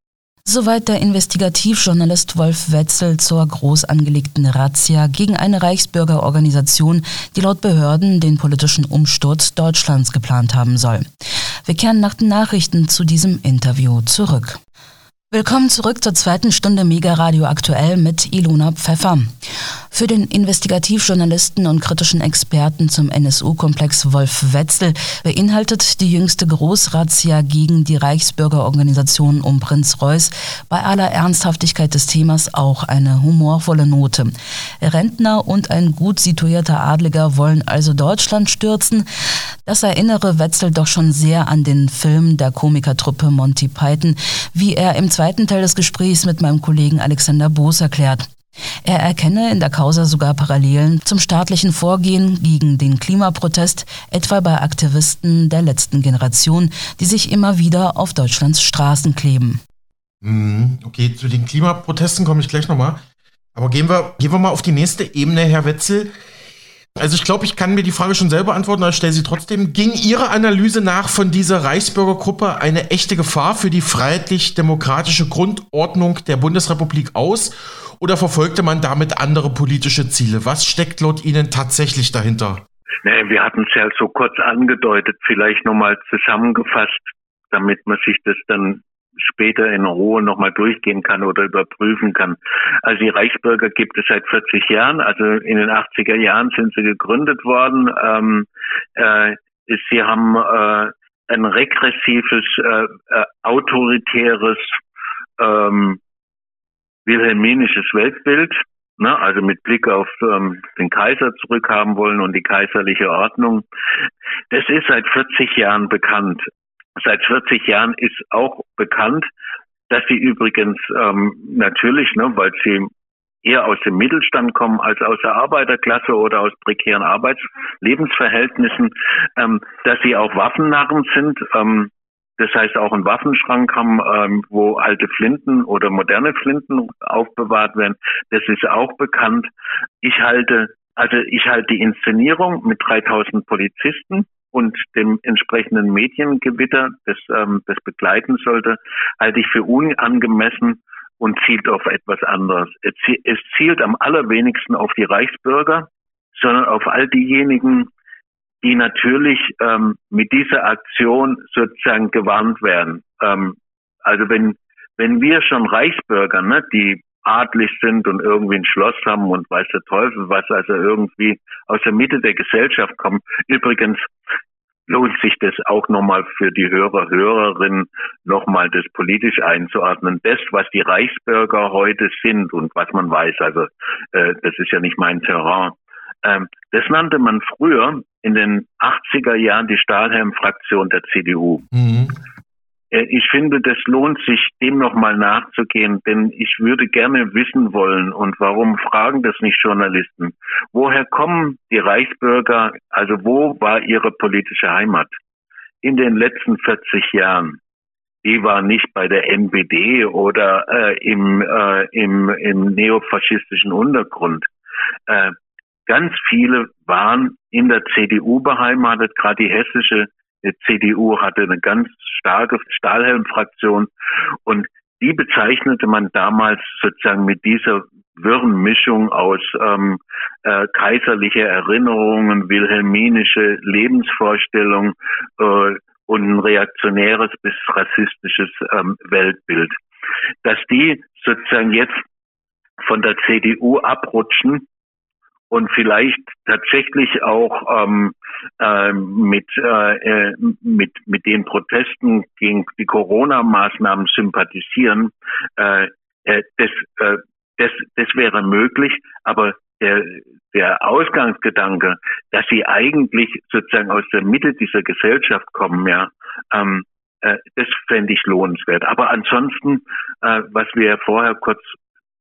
Soweit der Investigativjournalist Wolf Wetzel zur groß angelegten Razzia gegen eine Reichsbürgerorganisation, die laut Behörden den politischen Umsturz Deutschlands geplant haben soll. Wir kehren nach den Nachrichten zu diesem Interview zurück. Willkommen zurück zur zweiten Stunde Mega Radio aktuell mit Ilona Pfeffer. Für den Investigativjournalisten und kritischen Experten zum NSU-Komplex Wolf Wetzel beinhaltet die jüngste Großrazzia gegen die Reichsbürgerorganisation um Prinz Reuß bei aller Ernsthaftigkeit des Themas auch eine humorvolle Note. Rentner und ein gut situierter Adliger wollen also Deutschland stürzen. Das erinnere Wetzel doch schon sehr an den Film der Komikertruppe Monty Python, wie er im zweiten Teil des Gesprächs mit meinem Kollegen Alexander Boos erklärt. Er erkenne in der Causa sogar Parallelen zum staatlichen Vorgehen gegen den Klimaprotest, etwa bei Aktivisten der letzten Generation, die sich immer wieder auf Deutschlands Straßen kleben. Mhm, okay, zu den Klimaprotesten komme ich gleich nochmal. Aber gehen wir, gehen wir mal auf die nächste Ebene, Herr Wetzel. Also ich glaube, ich kann mir die Frage schon selber antworten, aber ich stelle sie trotzdem. Ging Ihrer Analyse nach von dieser Reichsbürgergruppe eine echte Gefahr für die freiheitlich-demokratische Grundordnung der Bundesrepublik aus? Oder verfolgte man damit andere politische Ziele? Was steckt laut Ihnen tatsächlich dahinter? Nee, wir hatten es ja so kurz angedeutet, vielleicht nochmal zusammengefasst, damit man sich das dann später in Ruhe nochmal durchgehen kann oder überprüfen kann. Also die Reichsbürger gibt es seit 40 Jahren, also in den 80er Jahren sind sie gegründet worden. Ähm, äh, sie haben äh, ein regressives, äh, äh, autoritäres, ähm, wilhelminisches Weltbild, ne, also mit Blick auf ähm, den Kaiser zurückhaben wollen und die kaiserliche Ordnung. Das ist seit 40 Jahren bekannt. Seit 40 Jahren ist auch bekannt, dass sie übrigens ähm, natürlich, ne, weil sie eher aus dem Mittelstand kommen als aus der Arbeiterklasse oder aus prekären Arbeitslebensverhältnissen, ähm, dass sie auch Waffennarren sind. Ähm, das heißt auch einen Waffenschrank haben, ähm, wo alte Flinten oder moderne Flinten aufbewahrt werden. Das ist auch bekannt. Ich halte, also ich halte die Inszenierung mit 3000 Polizisten und dem entsprechenden Mediengewitter, das ähm, das begleiten sollte, halte ich für unangemessen und zielt auf etwas anderes. Es zielt am allerwenigsten auf die Reichsbürger, sondern auf all diejenigen, die natürlich ähm, mit dieser Aktion sozusagen gewarnt werden. Ähm, also wenn wenn wir schon Reichsbürger, ne, die adlig sind und irgendwie ein Schloss haben und weiß der Teufel was, also irgendwie aus der Mitte der Gesellschaft kommen. Übrigens lohnt sich das auch nochmal für die Hörer, Hörerinnen, nochmal das politisch einzuordnen. Das, was die Reichsbürger heute sind und was man weiß, also äh, das ist ja nicht mein Terrain, ähm, das nannte man früher in den 80er Jahren die Stahlhelm-Fraktion der CDU. Mhm. Äh, ich finde, das lohnt sich, dem nochmal nachzugehen, denn ich würde gerne wissen wollen, und warum fragen das nicht Journalisten? Woher kommen die Reichsbürger, also wo war ihre politische Heimat? In den letzten 40 Jahren. Die war nicht bei der NPD oder äh, im, äh, im, im neofaschistischen Untergrund. Äh, Ganz viele waren in der CDU beheimatet, gerade die hessische CDU hatte eine ganz starke Stahlhelm-Fraktion und die bezeichnete man damals sozusagen mit dieser wirren Mischung aus ähm, äh, kaiserliche Erinnerungen, wilhelminische Lebensvorstellung äh, und ein reaktionäres bis rassistisches ähm, Weltbild. Dass die sozusagen jetzt von der CDU abrutschen, und vielleicht tatsächlich auch ähm, äh, mit, äh, mit, mit den Protesten gegen die Corona-Maßnahmen sympathisieren, äh, äh, das, äh, das, das wäre möglich, aber der, der Ausgangsgedanke, dass sie eigentlich sozusagen aus der Mitte dieser Gesellschaft kommen, ja, ähm, äh, das fände ich lohnenswert. Aber ansonsten, äh, was wir ja vorher kurz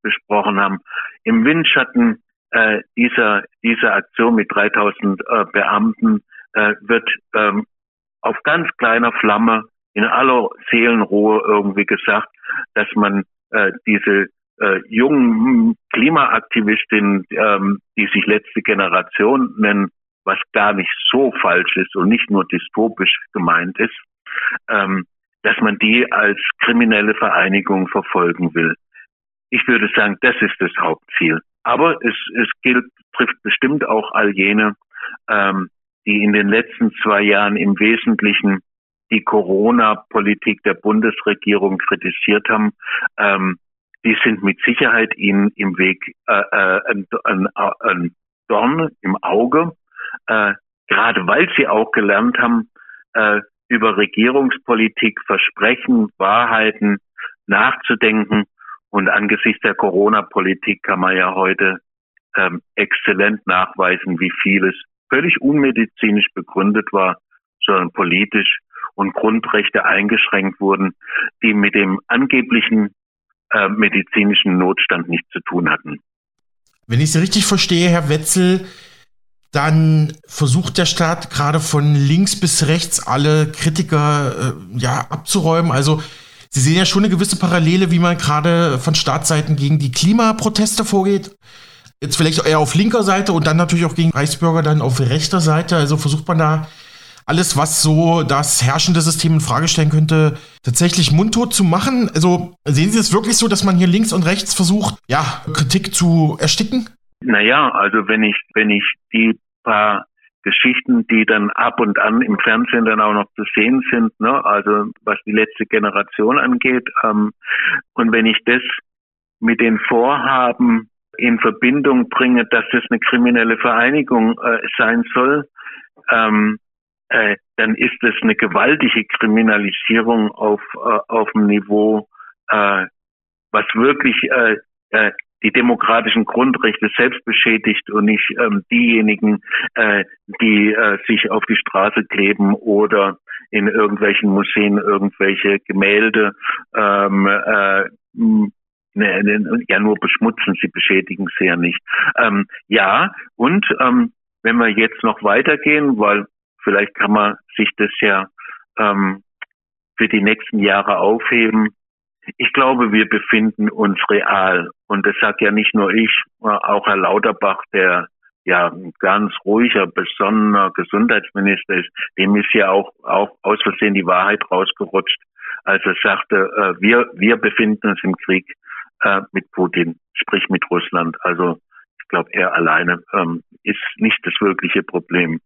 besprochen haben, im Windschatten äh, dieser, dieser Aktion mit 3000 äh, Beamten äh, wird ähm, auf ganz kleiner Flamme in aller Seelenruhe irgendwie gesagt, dass man äh, diese äh, jungen Klimaaktivistinnen, ähm, die sich letzte Generation nennen, was gar nicht so falsch ist und nicht nur dystopisch gemeint ist, ähm, dass man die als kriminelle Vereinigung verfolgen will. Ich würde sagen, das ist das Hauptziel. Aber es, es gilt, trifft bestimmt auch all jene, ähm, die in den letzten zwei Jahren im Wesentlichen die Corona-Politik der Bundesregierung kritisiert haben, ähm, die sind mit Sicherheit ihnen im Weg äh, äh, ein, ein, ein Dorn im Auge, äh, gerade weil sie auch gelernt haben, äh, über Regierungspolitik, Versprechen, Wahrheiten nachzudenken. Und angesichts der Corona-Politik kann man ja heute ähm, exzellent nachweisen, wie vieles völlig unmedizinisch begründet war, sondern politisch und Grundrechte eingeschränkt wurden, die mit dem angeblichen äh, medizinischen Notstand nichts zu tun hatten. Wenn ich Sie richtig verstehe, Herr Wetzel, dann versucht der Staat gerade von links bis rechts alle Kritiker äh, ja abzuräumen. Also Sie sehen ja schon eine gewisse Parallele, wie man gerade von Staatsseiten gegen die Klimaproteste vorgeht. Jetzt vielleicht eher auf linker Seite und dann natürlich auch gegen Reichsbürger dann auf rechter Seite. Also versucht man da alles, was so das herrschende System in Frage stellen könnte, tatsächlich mundtot zu machen? Also sehen Sie es wirklich so, dass man hier links und rechts versucht, ja, Kritik zu ersticken? Naja, also wenn ich, wenn ich die paar Geschichten, die dann ab und an im Fernsehen dann auch noch zu sehen sind, ne, also was die letzte Generation angeht, ähm, und wenn ich das mit den Vorhaben in Verbindung bringe, dass das eine kriminelle Vereinigung äh, sein soll, ähm, äh, dann ist es eine gewaltige Kriminalisierung auf, äh, auf dem Niveau, äh, was wirklich äh, äh, die demokratischen Grundrechte selbst beschädigt und nicht ähm, diejenigen, äh, die äh, sich auf die Straße kleben oder in irgendwelchen Museen irgendwelche Gemälde ähm, äh, ne, ne, ja nur beschmutzen, sie beschädigen sie ja nicht. Ähm, ja, und ähm, wenn wir jetzt noch weitergehen, weil Vielleicht kann man sich das ja ähm, für die nächsten Jahre aufheben. Ich glaube, wir befinden uns real. Und das sagt ja nicht nur ich, auch Herr Lauterbach, der ja ein ganz ruhiger, besonnener Gesundheitsminister ist, dem ist ja auch, auch aus Versehen die Wahrheit rausgerutscht, als er sagte, äh, wir, wir befinden uns im Krieg äh, mit Putin, sprich mit Russland. Also ich glaube, er alleine ähm, ist nicht das wirkliche Problem.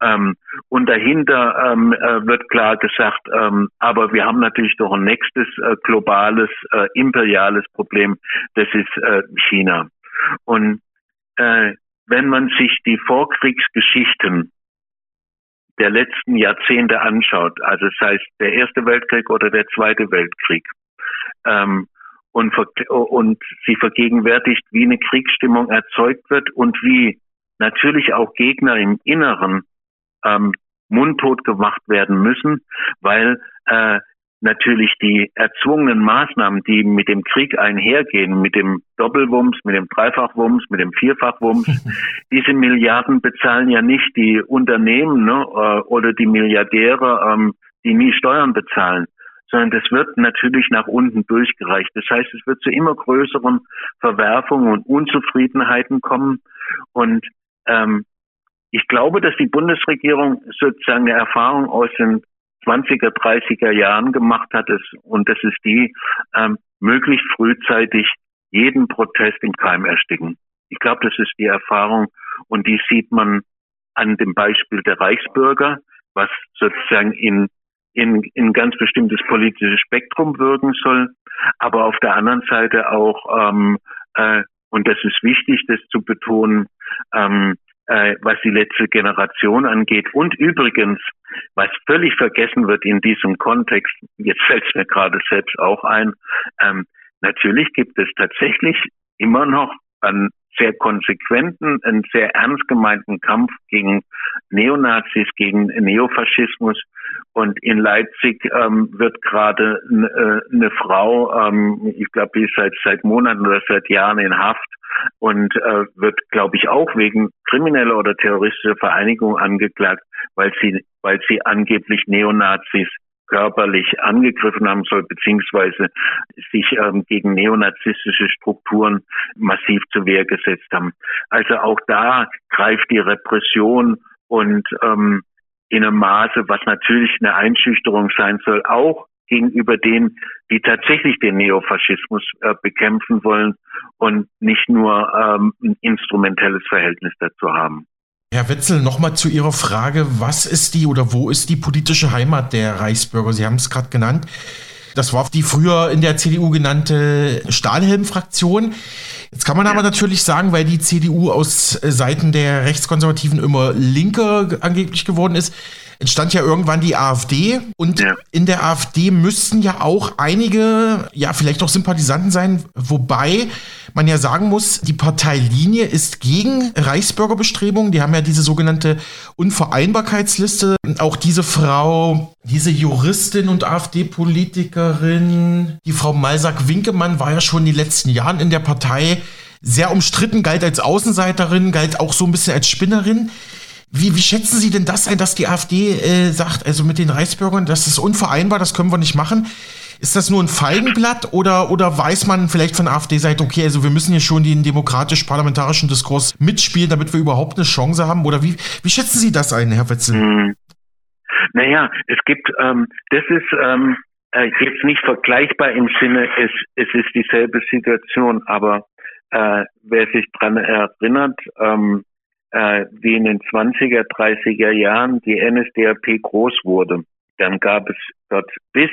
Ähm, und dahinter ähm, äh, wird klar gesagt, ähm, aber wir haben natürlich doch ein nächstes äh, globales, äh, imperiales Problem, das ist äh, China. Und äh, wenn man sich die Vorkriegsgeschichten der letzten Jahrzehnte anschaut, also sei es der Erste Weltkrieg oder der Zweite Weltkrieg, ähm, und, und sie vergegenwärtigt, wie eine Kriegsstimmung erzeugt wird und wie natürlich auch Gegner im Inneren ähm, mundtot gemacht werden müssen, weil äh, natürlich die erzwungenen Maßnahmen, die mit dem Krieg einhergehen, mit dem Doppelwumms, mit dem Dreifachwumms, mit dem Vierfachwumms, diese Milliarden bezahlen ja nicht die Unternehmen ne, äh, oder die Milliardäre, ähm, die nie Steuern bezahlen, sondern das wird natürlich nach unten durchgereicht. Das heißt, es wird zu immer größeren Verwerfungen und Unzufriedenheiten kommen. Und ähm, ich glaube, dass die Bundesregierung sozusagen eine Erfahrung aus den 20er, 30er Jahren gemacht hat und das ist die, ähm, möglichst frühzeitig jeden Protest im Keim ersticken. Ich glaube, das ist die Erfahrung und die sieht man an dem Beispiel der Reichsbürger, was sozusagen in in, in ganz bestimmtes politisches Spektrum wirken soll, aber auf der anderen Seite auch, ähm, äh, und das ist wichtig, das zu betonen, ähm, äh, was die letzte Generation angeht. Und übrigens, was völlig vergessen wird in diesem Kontext, jetzt fällt es mir gerade selbst auch ein, ähm, natürlich gibt es tatsächlich immer noch an sehr konsequenten, einen sehr ernst gemeinten Kampf gegen Neonazis, gegen Neofaschismus. Und in Leipzig ähm, wird gerade äh, eine Frau, ähm, ich glaube, die ist seit, seit Monaten oder seit Jahren in Haft und äh, wird, glaube ich, auch wegen krimineller oder terroristischer Vereinigung angeklagt, weil sie, weil sie angeblich Neonazis körperlich angegriffen haben soll, beziehungsweise sich ähm, gegen neonazistische Strukturen massiv zur Wehr gesetzt haben. Also auch da greift die Repression und ähm, in einem Maße, was natürlich eine Einschüchterung sein soll, auch gegenüber denen, die tatsächlich den Neofaschismus äh, bekämpfen wollen und nicht nur ähm, ein instrumentelles Verhältnis dazu haben. Herr Wetzel, nochmal zu Ihrer Frage, was ist die oder wo ist die politische Heimat der Reichsbürger? Sie haben es gerade genannt. Das war die früher in der CDU genannte Stahlhelm-Fraktion. Jetzt kann man aber natürlich sagen, weil die CDU aus äh, Seiten der Rechtskonservativen immer linker angeblich geworden ist, entstand ja irgendwann die AfD und ja. in der AfD müssten ja auch einige, ja, vielleicht auch Sympathisanten sein, wobei man ja sagen muss, die Parteilinie ist gegen Reichsbürgerbestrebungen. Die haben ja diese sogenannte Unvereinbarkeitsliste. Auch diese Frau, diese Juristin und AfD-Politikerin, die Frau Malsack-Winkemann war ja schon in den letzten Jahren in der Partei sehr umstritten, galt als Außenseiterin, galt auch so ein bisschen als Spinnerin. Wie, wie schätzen Sie denn das ein, dass die AfD äh, sagt, also mit den Reichsbürgern, das ist unvereinbar, das können wir nicht machen? Ist das nur ein Feigenblatt oder, oder weiß man vielleicht von AfD-Seite, okay, also wir müssen hier schon den demokratisch-parlamentarischen Diskurs mitspielen, damit wir überhaupt eine Chance haben? Oder wie, wie schätzen Sie das ein, Herr Wetzel? Hm. Naja, es gibt, ähm, das ist ähm, äh, jetzt nicht vergleichbar im Sinne, es, es ist dieselbe Situation, aber äh, wer sich dran erinnert, ähm, äh, wie in den 20er, 30er Jahren die NSDAP groß wurde. Dann gab es dort, bis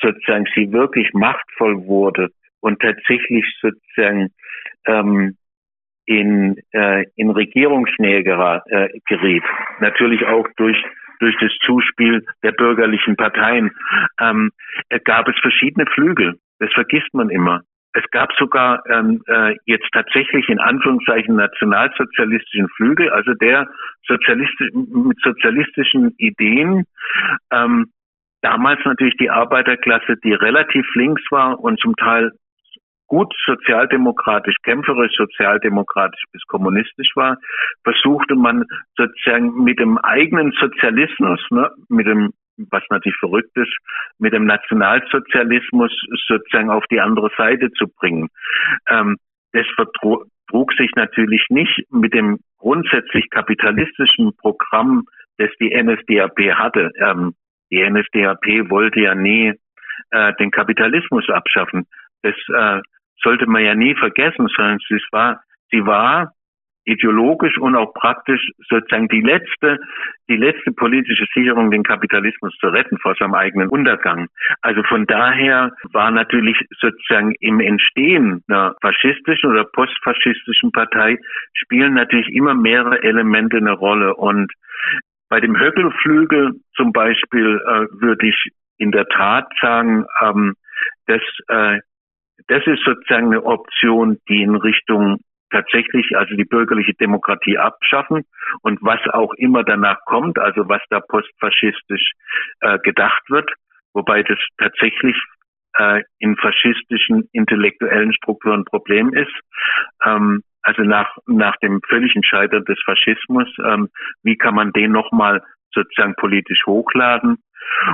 sozusagen sie wirklich machtvoll wurde und tatsächlich sozusagen ähm, in, äh, in Regierungsnähe äh, geriet. Natürlich auch durch durch das Zuspiel der bürgerlichen Parteien, ähm, gab es verschiedene Flügel. Das vergisst man immer. Es gab sogar ähm, äh, jetzt tatsächlich in Anführungszeichen nationalsozialistischen Flügel, also der sozialistisch, mit sozialistischen Ideen. Ähm, damals natürlich die Arbeiterklasse, die relativ links war und zum Teil gut sozialdemokratisch, kämpferisch sozialdemokratisch bis kommunistisch war, versuchte man sozusagen mit dem eigenen Sozialismus, ne, mit dem was natürlich verrückt ist, mit dem Nationalsozialismus sozusagen auf die andere Seite zu bringen. Ähm, das vertrug sich natürlich nicht mit dem grundsätzlich kapitalistischen Programm, das die NSDAP hatte. Ähm, die NSDAP wollte ja nie äh, den Kapitalismus abschaffen. Das äh, sollte man ja nie vergessen, sondern sie war, sie war ideologisch und auch praktisch sozusagen die letzte, die letzte politische Sicherung, den Kapitalismus zu retten vor seinem eigenen Untergang. Also von daher war natürlich sozusagen im Entstehen einer faschistischen oder postfaschistischen Partei spielen natürlich immer mehrere Elemente eine Rolle und bei dem Höckelflügel zum Beispiel äh, würde ich in der Tat sagen, ähm, dass äh, das ist sozusagen eine Option, die in Richtung tatsächlich also die bürgerliche Demokratie abschaffen und was auch immer danach kommt, also was da postfaschistisch äh, gedacht wird, wobei das tatsächlich äh, in faschistischen intellektuellen Strukturen ein Problem ist. Ähm, also nach, nach dem völligen Scheitern des Faschismus, ähm, wie kann man den nochmal sozusagen politisch hochladen?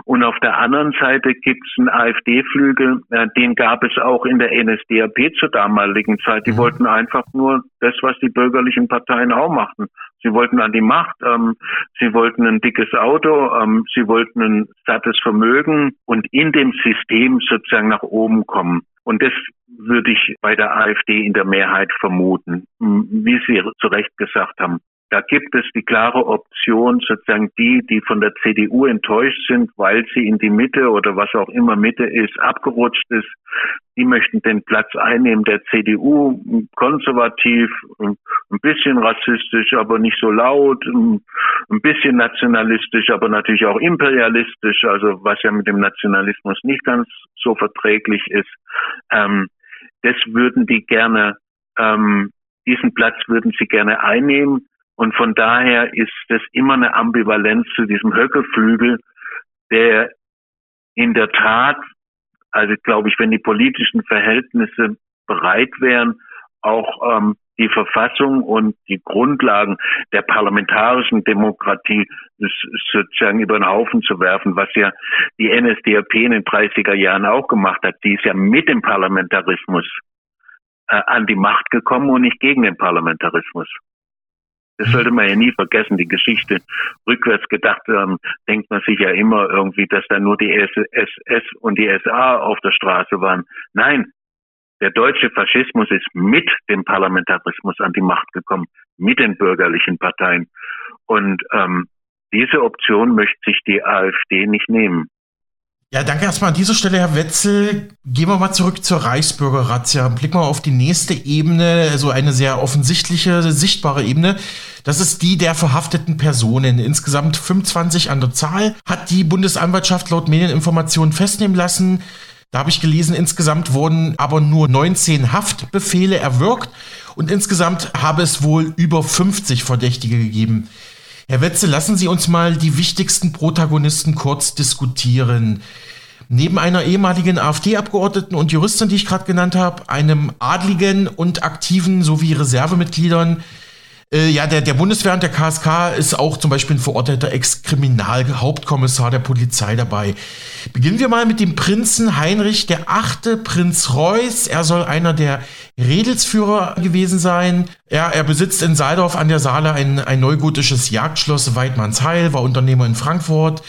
Und auf der anderen Seite gibt es einen AfD-Flügel, äh, den gab es auch in der NSDAP zur damaligen Zeit. Die mhm. wollten einfach nur das, was die bürgerlichen Parteien auch machten. Sie wollten an die Macht, ähm, sie wollten ein dickes Auto, ähm, sie wollten ein sattes Vermögen und in dem System sozusagen nach oben kommen. Und das würde ich bei der AfD in der Mehrheit vermuten, wie Sie zu Recht gesagt haben. Da gibt es die klare Option, sozusagen die, die von der CDU enttäuscht sind, weil sie in die Mitte oder was auch immer Mitte ist, abgerutscht ist. Die möchten den Platz einnehmen der CDU, konservativ, ein bisschen rassistisch, aber nicht so laut, ein bisschen nationalistisch, aber natürlich auch imperialistisch, also was ja mit dem Nationalismus nicht ganz so verträglich ist. Ähm, das würden die gerne, ähm, diesen Platz würden sie gerne einnehmen. Und von daher ist es immer eine Ambivalenz zu diesem Höckeflügel, der in der Tat, also glaube ich, wenn die politischen Verhältnisse bereit wären, auch ähm, die Verfassung und die Grundlagen der parlamentarischen Demokratie sozusagen über den Haufen zu werfen, was ja die NSDAP in den 30er Jahren auch gemacht hat. Die ist ja mit dem Parlamentarismus äh, an die Macht gekommen und nicht gegen den Parlamentarismus. Das sollte man ja nie vergessen, die Geschichte rückwärts gedacht, ähm, denkt man sich ja immer irgendwie, dass da nur die SS und die SA auf der Straße waren. Nein, der deutsche Faschismus ist mit dem Parlamentarismus an die Macht gekommen, mit den bürgerlichen Parteien. Und ähm, diese Option möchte sich die AfD nicht nehmen. Ja, danke erstmal an dieser Stelle, Herr Wetzel. Gehen wir mal zurück zur Reichsbürger-Razzia. Blicken wir auf die nächste Ebene, also eine sehr offensichtliche, sichtbare Ebene. Das ist die der verhafteten Personen. Insgesamt 25 an der Zahl hat die Bundesanwaltschaft laut Medieninformationen festnehmen lassen. Da habe ich gelesen, insgesamt wurden aber nur 19 Haftbefehle erwirkt und insgesamt habe es wohl über 50 Verdächtige gegeben. Herr Wetzel, lassen Sie uns mal die wichtigsten Protagonisten kurz diskutieren. Neben einer ehemaligen AfD-Abgeordneten und Juristin, die ich gerade genannt habe, einem Adligen und Aktiven sowie Reservemitgliedern, ja, der, der Bundeswehr und der KSK ist auch zum Beispiel ein verurteilter Ex-Kriminalhauptkommissar der Polizei dabei. Beginnen wir mal mit dem Prinzen Heinrich, der achte Prinz Reuß. Er soll einer der Redelsführer gewesen sein. Ja, er besitzt in Saaldorf an der Saale ein, ein neugotisches Jagdschloss Weidmannsheil, war Unternehmer in Frankfurt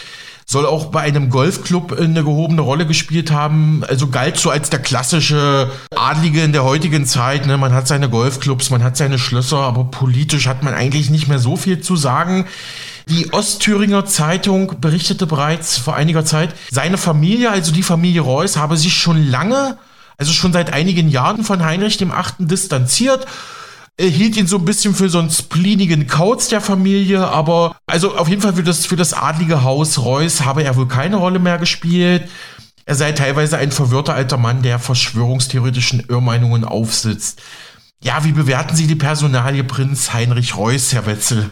soll auch bei einem Golfclub eine gehobene Rolle gespielt haben. Also galt so als der klassische Adlige in der heutigen Zeit. Ne? Man hat seine Golfclubs, man hat seine Schlösser, aber politisch hat man eigentlich nicht mehr so viel zu sagen. Die Ostthüringer Zeitung berichtete bereits vor einiger Zeit, seine Familie, also die Familie Reuß, habe sich schon lange, also schon seit einigen Jahren von Heinrich dem Achten distanziert er hielt ihn so ein bisschen für so einen spleenigen Kauz der Familie, aber also auf jeden Fall für das, für das adlige Haus Reuß habe er wohl keine Rolle mehr gespielt. Er sei teilweise ein verwirrter alter Mann, der verschwörungstheoretischen Irrmeinungen aufsitzt. Ja, wie bewerten Sie die Personalie Prinz Heinrich Reuß, Herr Wetzel?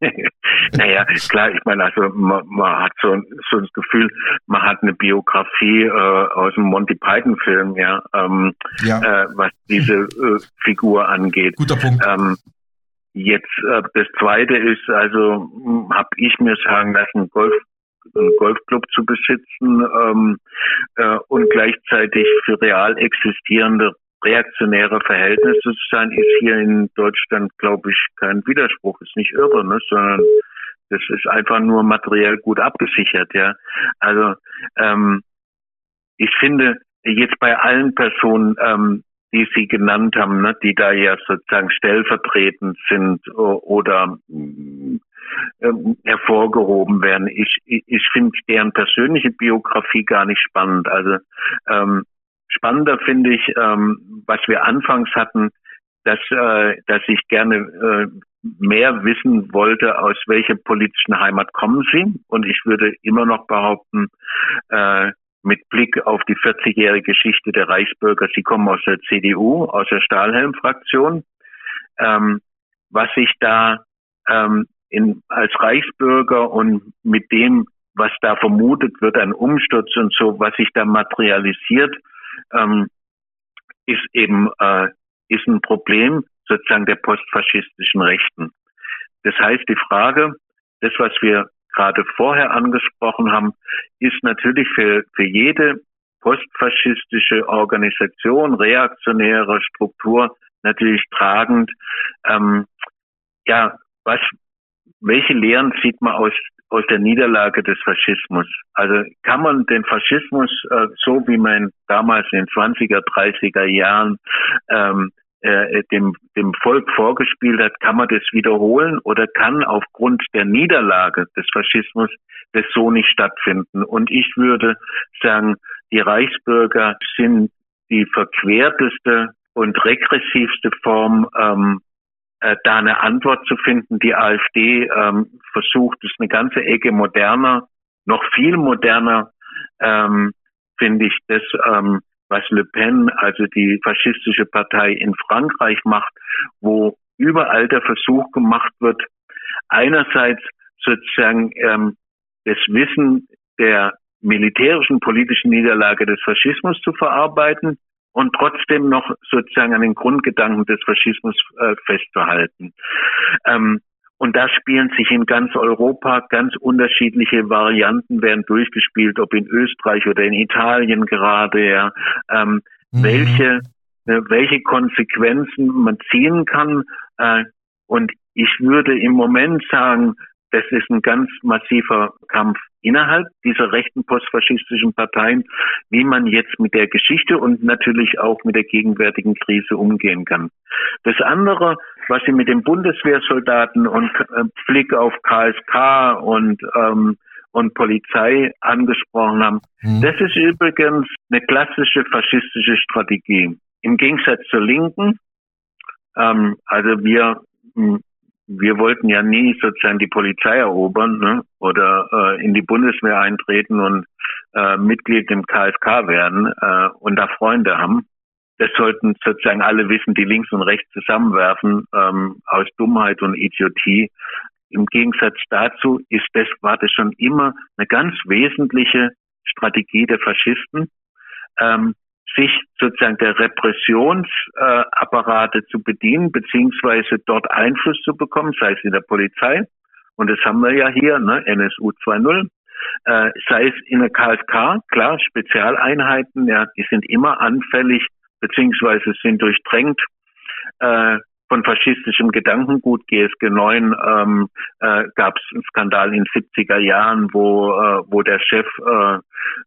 Naja, klar, ich meine, also man, man hat so, so das Gefühl, man hat eine Biografie äh, aus dem Monty Python-Film, ja, ähm, ja. Äh, was diese äh, Figur angeht. Guter Punkt. Ähm, jetzt äh, das Zweite ist, also habe ich mir sagen lassen, Golf einen Golfclub zu besitzen ähm, äh, und gleichzeitig für real existierende reaktionäre Verhältnisse zu sein, ist hier in Deutschland, glaube ich, kein Widerspruch, ist nicht irre, ne, sondern das ist einfach nur materiell gut abgesichert, ja. Also ähm, ich finde jetzt bei allen Personen, ähm, die Sie genannt haben, ne, die da ja sozusagen stellvertretend sind oder ähm, hervorgehoben werden. Ich, ich, ich finde deren persönliche Biografie gar nicht spannend. Also ähm, spannender finde ich, ähm, was wir anfangs hatten, dass, äh, dass ich gerne äh, mehr wissen wollte, aus welcher politischen Heimat kommen Sie. Und ich würde immer noch behaupten, äh, mit Blick auf die 40-jährige Geschichte der Reichsbürger, Sie kommen aus der CDU, aus der Stahlhelm-Fraktion. Ähm, was sich da ähm, in, als Reichsbürger und mit dem, was da vermutet wird, ein Umsturz und so, was sich da materialisiert, ähm, ist eben äh, ist ein Problem, sozusagen der postfaschistischen Rechten. Das heißt, die Frage, das, was wir gerade vorher angesprochen haben, ist natürlich für, für jede postfaschistische Organisation, reaktionäre Struktur natürlich tragend. Ähm, ja, was, welche Lehren zieht man aus, aus der Niederlage des Faschismus? Also kann man den Faschismus, äh, so wie man damals in den 20er, 30er Jahren ähm, äh, dem, dem Volk vorgespielt hat, kann man das wiederholen oder kann aufgrund der Niederlage des Faschismus das so nicht stattfinden. Und ich würde sagen, die Reichsbürger sind die verquerteste und regressivste Form, ähm, äh, da eine Antwort zu finden. Die AfD ähm, versucht es eine ganze Ecke moderner, noch viel moderner, ähm, finde ich, das ähm, was Le Pen, also die faschistische Partei in Frankreich macht, wo überall der Versuch gemacht wird, einerseits sozusagen ähm, das Wissen der militärischen politischen Niederlage des Faschismus zu verarbeiten und trotzdem noch sozusagen an den Grundgedanken des Faschismus äh, festzuhalten. Ähm, und da spielen sich in ganz Europa ganz unterschiedliche Varianten werden durchgespielt, ob in Österreich oder in Italien gerade, ja, ähm, mhm. welche, äh, welche Konsequenzen man ziehen kann. Äh, und ich würde im Moment sagen, das ist ein ganz massiver Kampf innerhalb dieser rechten postfaschistischen Parteien, wie man jetzt mit der Geschichte und natürlich auch mit der gegenwärtigen Krise umgehen kann. Das andere, was sie mit den Bundeswehrsoldaten und äh, Blick auf KSK und ähm, und Polizei angesprochen haben. Mhm. Das ist übrigens eine klassische faschistische Strategie. Im Gegensatz zur Linken, ähm, also wir, wir wollten ja nie sozusagen die Polizei erobern ne? oder äh, in die Bundeswehr eintreten und äh, Mitglied im KSK werden äh, und da Freunde haben. Das sollten sozusagen alle wissen, die links und rechts zusammenwerfen ähm, aus Dummheit und Idiotie. Im Gegensatz dazu ist das, war das schon immer eine ganz wesentliche Strategie der Faschisten, ähm, sich sozusagen der Repressionsapparate zu bedienen, beziehungsweise dort Einfluss zu bekommen, sei es in der Polizei, und das haben wir ja hier, ne, NSU 2.0, äh, sei es in der KSK, klar, Spezialeinheiten, ja, die sind immer anfällig, beziehungsweise sind durchdrängt. Äh, von faschistischem Gedankengut GSG 9 ähm, äh, gab es einen Skandal in den 70er Jahren, wo, äh, wo der Chef äh,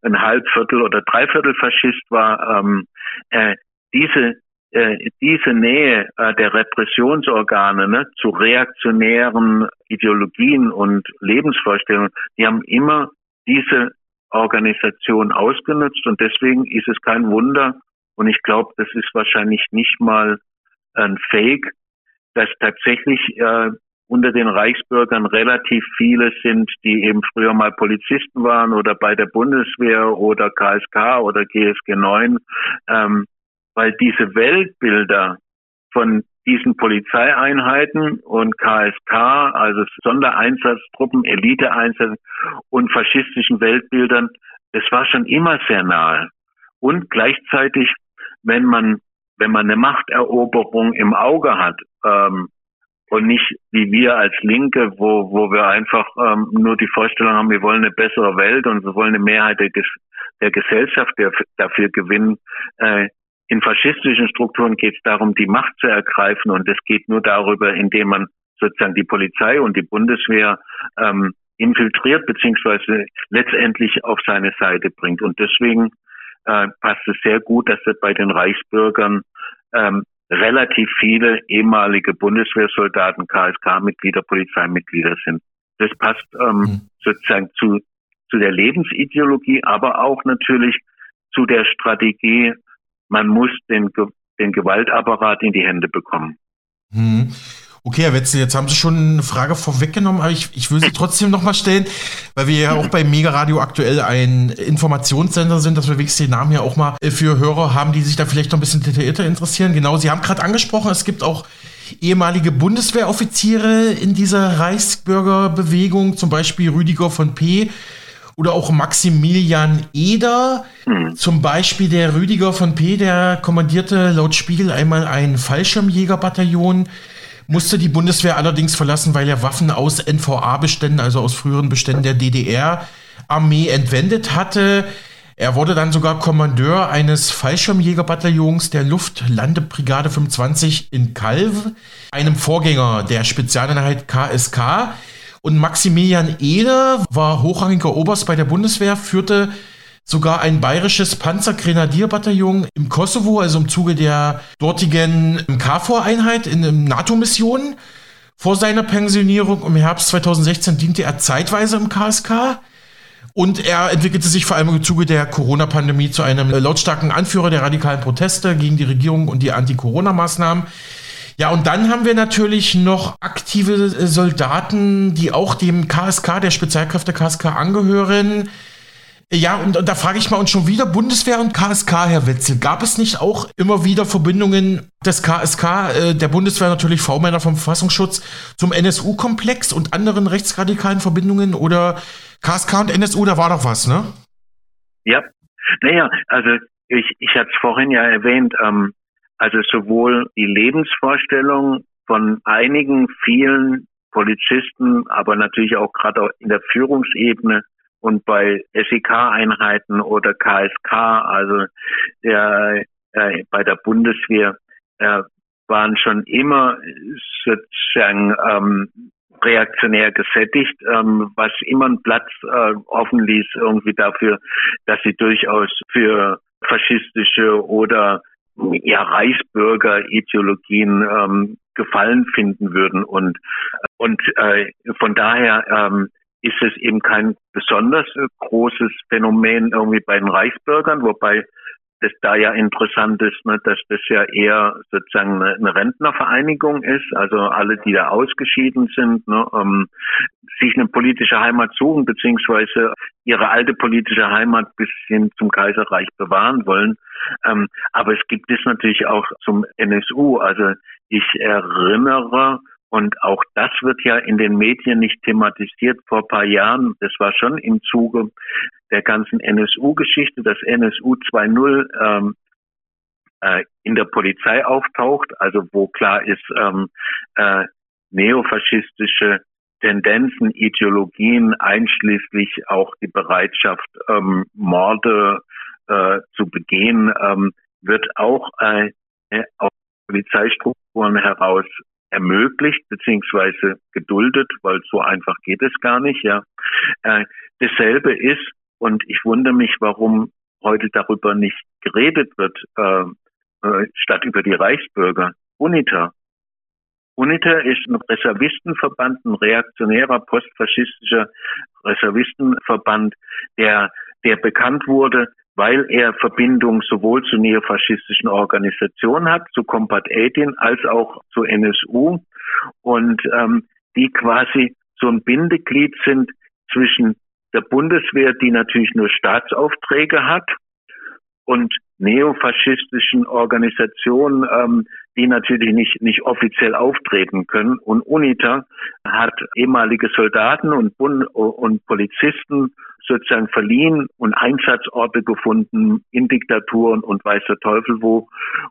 ein Halbviertel oder Dreiviertel Faschist war. Ähm, äh, diese äh, diese Nähe äh, der Repressionsorgane ne, zu reaktionären Ideologien und Lebensvorstellungen, die haben immer diese Organisation ausgenutzt und deswegen ist es kein Wunder und ich glaube, das ist wahrscheinlich nicht mal ein Fake, dass tatsächlich äh, unter den Reichsbürgern relativ viele sind, die eben früher mal Polizisten waren oder bei der Bundeswehr oder KSK oder GSG 9, ähm, weil diese Weltbilder von diesen Polizeieinheiten und KSK, also Sondereinsatztruppen, Eliteeinsätzen und faschistischen Weltbildern, das war schon immer sehr nahe. Und gleichzeitig, wenn man wenn man eine Machteroberung im Auge hat ähm, und nicht wie wir als Linke, wo, wo wir einfach ähm, nur die Vorstellung haben, wir wollen eine bessere Welt und wir wollen eine Mehrheit der, der Gesellschaft der, dafür gewinnen. Äh, in faschistischen Strukturen geht es darum, die Macht zu ergreifen und es geht nur darüber, indem man sozusagen die Polizei und die Bundeswehr ähm, infiltriert beziehungsweise letztendlich auf seine Seite bringt. Und deswegen äh, passt es sehr gut, dass bei den Reichsbürgern ähm, relativ viele ehemalige Bundeswehrsoldaten, KSK-Mitglieder, Polizeimitglieder sind. Das passt ähm, mhm. sozusagen zu, zu der Lebensideologie, aber auch natürlich zu der Strategie, man muss den, den Gewaltapparat in die Hände bekommen. Mhm. Okay, Herr Wetzel, jetzt haben Sie schon eine Frage vorweggenommen, aber ich, ich will sie trotzdem nochmal stellen, weil wir ja auch bei Mega Radio aktuell ein Informationssender sind, dass wir wenigstens den Namen ja auch mal äh, für Hörer haben, die sich da vielleicht noch ein bisschen detaillierter interessieren. Genau, Sie haben gerade angesprochen, es gibt auch ehemalige Bundeswehroffiziere in dieser Reichsbürgerbewegung, zum Beispiel Rüdiger von P., oder auch Maximilian Eder. Mhm. Zum Beispiel der Rüdiger von P., der kommandierte laut Spiegel einmal ein Fallschirmjägerbataillon musste die Bundeswehr allerdings verlassen, weil er Waffen aus NVA-Beständen, also aus früheren Beständen der DDR-Armee entwendet hatte. Er wurde dann sogar Kommandeur eines Fallschirmjägerbataillons der Luftlandebrigade 25 in Calv, einem Vorgänger der Spezialeinheit KSK. Und Maximilian Ede war hochrangiger Oberst bei der Bundeswehr, führte sogar ein bayerisches Panzergrenadierbataillon im Kosovo, also im Zuge der dortigen KFOR-Einheit in NATO-Missionen. Vor seiner Pensionierung im Herbst 2016 diente er zeitweise im KSK. Und er entwickelte sich vor allem im Zuge der Corona-Pandemie zu einem lautstarken Anführer der radikalen Proteste gegen die Regierung und die Anti-Corona-Maßnahmen. Ja, und dann haben wir natürlich noch aktive Soldaten, die auch dem KSK, der Spezialkräfte KSK angehören. Ja, und, und da frage ich mal, und schon wieder Bundeswehr und KSK, Herr Wetzel, gab es nicht auch immer wieder Verbindungen des KSK, äh, der Bundeswehr natürlich V-Männer vom Verfassungsschutz, zum NSU-Komplex und anderen rechtsradikalen Verbindungen oder KSK und NSU, da war doch was, ne? Ja, naja, also ich, ich hatte es vorhin ja erwähnt, ähm, also sowohl die Lebensvorstellung von einigen, vielen Polizisten, aber natürlich auch gerade in der Führungsebene und bei SEK-Einheiten oder KSK, also der, äh, bei der Bundeswehr, äh, waren schon immer sozusagen ähm, reaktionär gesättigt, ähm, was immer einen Platz äh, offen ließ irgendwie dafür, dass sie durchaus für faschistische oder ja Reichsbürger-Ideologien ähm, Gefallen finden würden. Und und äh, von daher ähm, ist es eben kein besonders großes Phänomen irgendwie bei den Reichsbürgern, wobei das da ja interessant ist, ne, dass das ja eher sozusagen eine, eine Rentnervereinigung ist, also alle, die da ausgeschieden sind, ne, ähm, sich eine politische Heimat suchen, beziehungsweise ihre alte politische Heimat bis hin zum Kaiserreich bewahren wollen. Ähm, aber es gibt es natürlich auch zum NSU. Also ich erinnere und auch das wird ja in den Medien nicht thematisiert vor ein paar Jahren. Das war schon im Zuge der ganzen NSU-Geschichte, dass NSU 2.0 ähm, äh, in der Polizei auftaucht, also wo klar ist, ähm, äh, neofaschistische Tendenzen, Ideologien, einschließlich auch die Bereitschaft, ähm, Morde äh, zu begehen, ähm, wird auch äh, aus Polizeistrukturen heraus ermöglicht beziehungsweise geduldet, weil so einfach geht es gar nicht. Ja, äh, dasselbe ist und ich wundere mich, warum heute darüber nicht geredet wird, äh, äh, statt über die Reichsbürger. UNITA. UNITA ist ein Reservistenverband, ein reaktionärer postfaschistischer Reservistenverband, der, der bekannt wurde weil er Verbindung sowohl zu neofaschistischen Organisationen hat, zu Combat 18, als auch zu NSU und ähm, die quasi so ein Bindeglied sind zwischen der Bundeswehr, die natürlich nur Staatsaufträge hat, und neofaschistischen Organisationen, ähm, die natürlich nicht, nicht offiziell auftreten können. Und UNITA hat ehemalige Soldaten und, Bund und Polizisten sozusagen verliehen und Einsatzorte gefunden in Diktaturen und weiß der Teufel wo,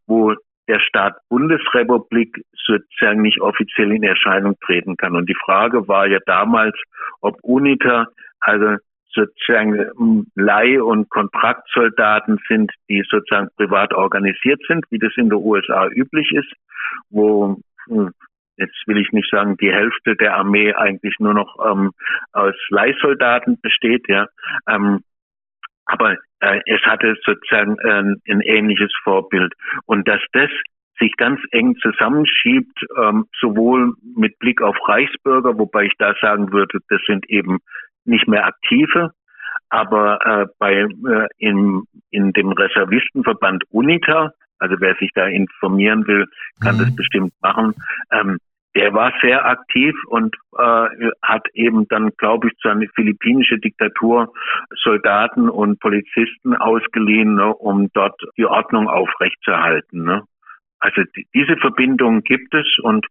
wo der Staat Bundesrepublik sozusagen nicht offiziell in Erscheinung treten kann. Und die Frage war ja damals, ob UNITA, also sozusagen Leih- und Kontraktsoldaten sind, die sozusagen privat organisiert sind, wie das in den USA üblich ist, wo hm, jetzt will ich nicht sagen, die Hälfte der Armee eigentlich nur noch ähm, aus Leihsoldaten besteht, ja. Ähm, aber äh, es hatte sozusagen äh, ein ähnliches Vorbild. Und dass das sich ganz eng zusammenschiebt, ähm, sowohl mit Blick auf Reichsbürger, wobei ich da sagen würde, das sind eben nicht mehr aktive, aber äh, bei äh, in, in dem Reservistenverband UNITA, also wer sich da informieren will, kann mhm. das bestimmt machen. Ähm, der war sehr aktiv und äh, hat eben dann, glaube ich, zu einer philippinische Diktatur Soldaten und Polizisten ausgeliehen, ne, um dort die Ordnung aufrechtzuerhalten. Ne. Also die, diese Verbindung gibt es und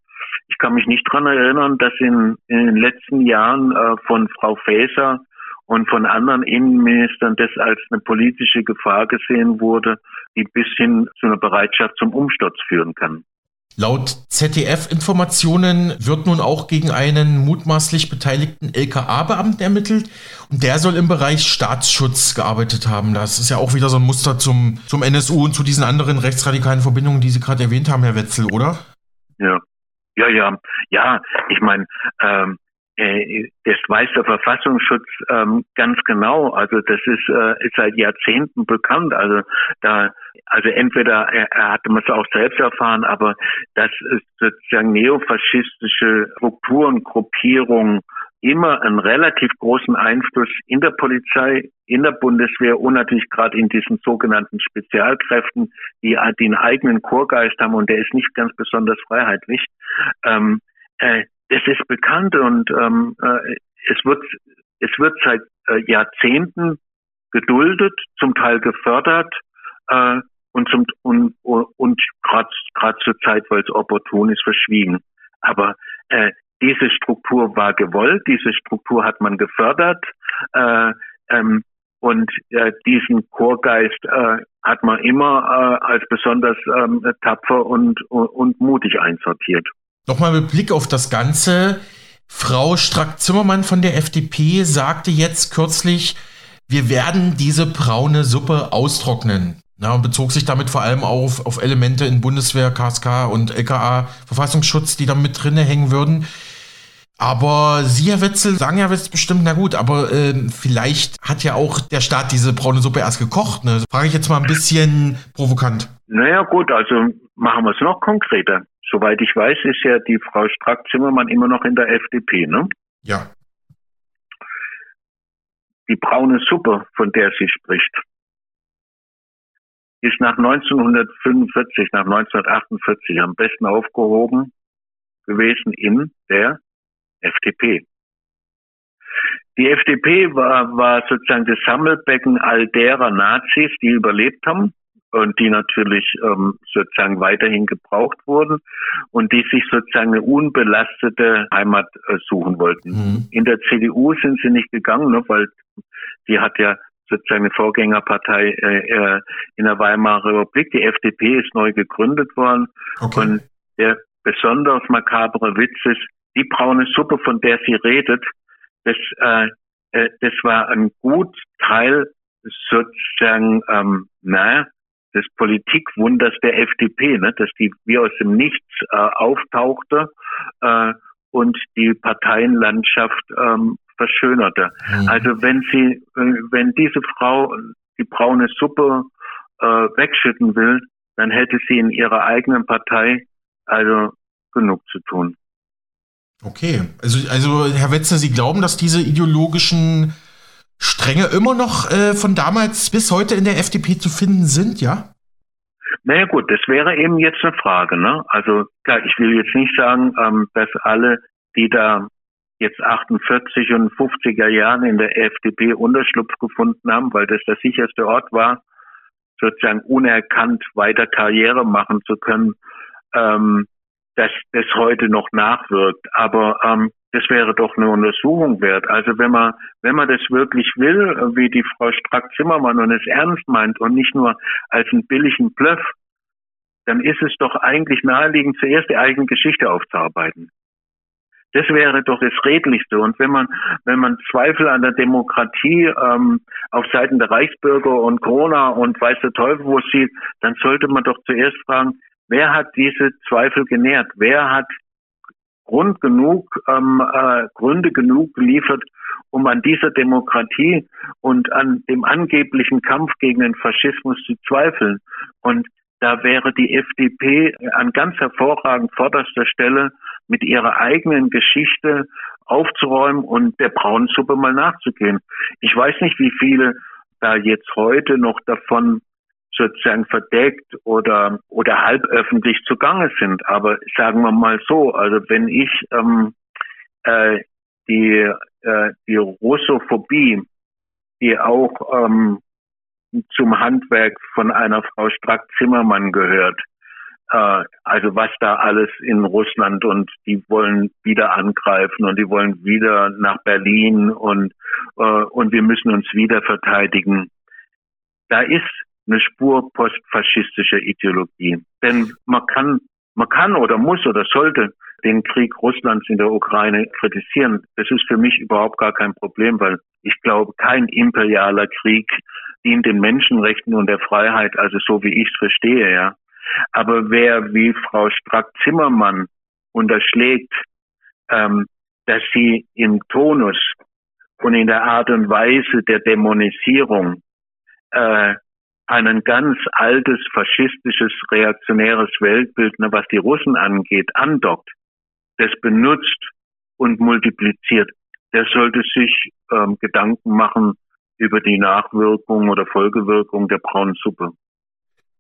ich kann mich nicht dran erinnern, dass in, in den letzten Jahren äh, von Frau Faeser und von anderen Innenministern das als eine politische Gefahr gesehen wurde, die bis hin zu einer Bereitschaft zum Umsturz führen kann. Laut ZDF-Informationen wird nun auch gegen einen mutmaßlich beteiligten LKA-Beamten ermittelt und der soll im Bereich Staatsschutz gearbeitet haben. Das ist ja auch wieder so ein Muster zum, zum NSU und zu diesen anderen rechtsradikalen Verbindungen, die Sie gerade erwähnt haben, Herr Wetzel, oder? Ja, ja, ja, ja. Ich meine, ähm, äh, das weiß der Verfassungsschutz ähm, ganz genau. Also das ist, äh, ist seit Jahrzehnten bekannt. Also da, also entweder er, er hatte man es auch selbst erfahren, aber dass es sozusagen neofaschistische Strukturen, Gruppierungen immer einen relativ großen Einfluss in der Polizei, in der Bundeswehr und natürlich gerade in diesen sogenannten Spezialkräften, die, einen eigenen Chorgeist haben und der ist nicht ganz besonders freiheitlich. Ähm, äh, das ist bekannt und ähm, äh, es wird es wird seit äh, Jahrzehnten geduldet, zum Teil gefördert äh, und zum und und gerade zur Zeit, weil es opportun ist, verschwiegen. Aber äh, diese Struktur war gewollt, diese Struktur hat man gefördert äh, ähm, und äh, diesen Chorgeist äh, hat man immer äh, als besonders ähm, tapfer und, und mutig einsortiert. Nochmal mit Blick auf das Ganze. Frau Strack-Zimmermann von der FDP sagte jetzt kürzlich, wir werden diese braune Suppe austrocknen. Ja, und bezog sich damit vor allem auf, auf Elemente in Bundeswehr, KSK und LKA Verfassungsschutz, die da mit drinne hängen würden. Aber Sie, Herr Wetzel, sagen ja jetzt bestimmt, na gut, aber äh, vielleicht hat ja auch der Staat diese braune Suppe erst gekocht. Ne? Frage ich jetzt mal ein bisschen provokant. Naja gut, also machen wir es noch konkreter. Soweit ich weiß, ist ja die Frau Strack-Zimmermann immer noch in der FDP, ne? Ja. die braune Suppe, von der sie spricht, ist nach 1945, nach 1948 am besten aufgehoben gewesen in der FDP. Die FDP war, war sozusagen das Sammelbecken all derer Nazis, die überlebt haben und die natürlich ähm, sozusagen weiterhin gebraucht wurden und die sich sozusagen eine unbelastete Heimat äh, suchen wollten. Mhm. In der CDU sind sie nicht gegangen, ne, weil die hat ja sozusagen eine Vorgängerpartei äh, äh, in der Weimarer Republik. Die FDP ist neu gegründet worden okay. und der besonders makabre Witz ist, die braune Suppe, von der sie redet, das, äh, äh, das war ein gut Teil sozusagen, ähm, naja, des Politikwunders der FDP, ne, dass die wie aus dem Nichts äh, auftauchte äh, und die Parteienlandschaft ähm, verschönerte. Mhm. Also wenn sie, äh, wenn diese Frau die braune Suppe äh, wegschütten will, dann hätte sie in ihrer eigenen Partei also genug zu tun. Okay, also, also Herr Wetzer, Sie glauben, dass diese ideologischen Stränge immer noch äh, von damals bis heute in der FDP zu finden sind, ja? Naja gut, das wäre eben jetzt eine Frage. Ne? Also klar, ich will jetzt nicht sagen, ähm, dass alle, die da jetzt 48 und 50er Jahren in der FDP Unterschlupf gefunden haben, weil das der sicherste Ort war, sozusagen unerkannt weiter Karriere machen zu können, ähm, dass das heute noch nachwirkt. Aber ähm, das wäre doch eine Untersuchung wert. Also wenn man, wenn man das wirklich will, wie die Frau Strack-Zimmermann und es ernst meint und nicht nur als einen billigen Bluff, dann ist es doch eigentlich naheliegend, zuerst die eigene Geschichte aufzuarbeiten. Das wäre doch das Redlichste. Und wenn man, wenn man Zweifel an der Demokratie ähm, auf Seiten der Reichsbürger und Corona und weiß der Teufel wo sieht, dann sollte man doch zuerst fragen, wer hat diese Zweifel genährt? Wer hat Grund genug, ähm, äh, Gründe genug geliefert, um an dieser Demokratie und an dem angeblichen Kampf gegen den Faschismus zu zweifeln. Und da wäre die FDP an ganz hervorragend vorderster Stelle mit ihrer eigenen Geschichte aufzuräumen und der braunen Suppe mal nachzugehen. Ich weiß nicht, wie viele da jetzt heute noch davon sozusagen verdeckt oder oder halb öffentlich zugange sind. Aber sagen wir mal so, also wenn ich ähm, äh, die äh, die Russophobie, die auch ähm, zum Handwerk von einer Frau Strack-Zimmermann gehört, äh, also was da alles in Russland und die wollen wieder angreifen und die wollen wieder nach Berlin und äh, und wir müssen uns wieder verteidigen. Da ist eine Spur postfaschistischer Ideologie. Denn man kann, man kann oder muss oder sollte den Krieg Russlands in der Ukraine kritisieren. Das ist für mich überhaupt gar kein Problem, weil ich glaube, kein imperialer Krieg dient den Menschenrechten und der Freiheit, also so wie ich es verstehe, ja. Aber wer wie Frau Strack-Zimmermann unterschlägt, ähm, dass sie im Tonus und in der Art und Weise der Dämonisierung äh, ein ganz altes faschistisches reaktionäres Weltbild, ne, was die Russen angeht, andockt, das benutzt und multipliziert, der sollte sich ähm, Gedanken machen über die Nachwirkung oder Folgewirkung der braunen Suppe.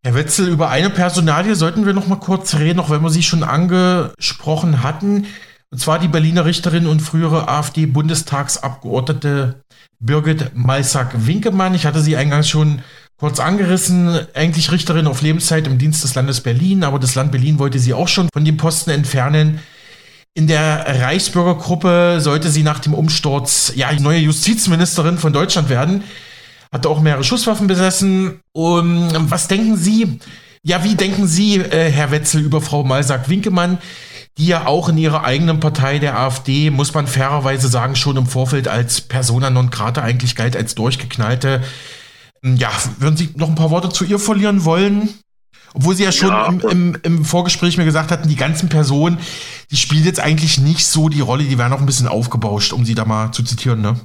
Herr Wetzel, über eine Personalie sollten wir noch mal kurz reden, auch wenn wir sie schon angesprochen hatten. Und zwar die Berliner Richterin und frühere AfD-Bundestagsabgeordnete Birgit Malsack-Winkemann. Ich hatte sie eingangs schon kurz angerissen, eigentlich Richterin auf Lebenszeit im Dienst des Landes Berlin, aber das Land Berlin wollte sie auch schon von dem Posten entfernen. In der Reichsbürgergruppe sollte sie nach dem Umsturz ja neue Justizministerin von Deutschland werden. Hatte auch mehrere Schusswaffen besessen. Und was denken Sie? Ja, wie denken Sie, äh, Herr Wetzel, über Frau Malsack-Winkemann, die ja auch in ihrer eigenen Partei der AfD, muss man fairerweise sagen, schon im Vorfeld als Persona non grata eigentlich galt als durchgeknallte ja, würden Sie noch ein paar Worte zu ihr verlieren wollen? Obwohl Sie ja schon ja. Im, im, im, Vorgespräch mir gesagt hatten, die ganzen Personen, die spielen jetzt eigentlich nicht so die Rolle, die werden noch ein bisschen aufgebauscht, um sie da mal zu zitieren, ne?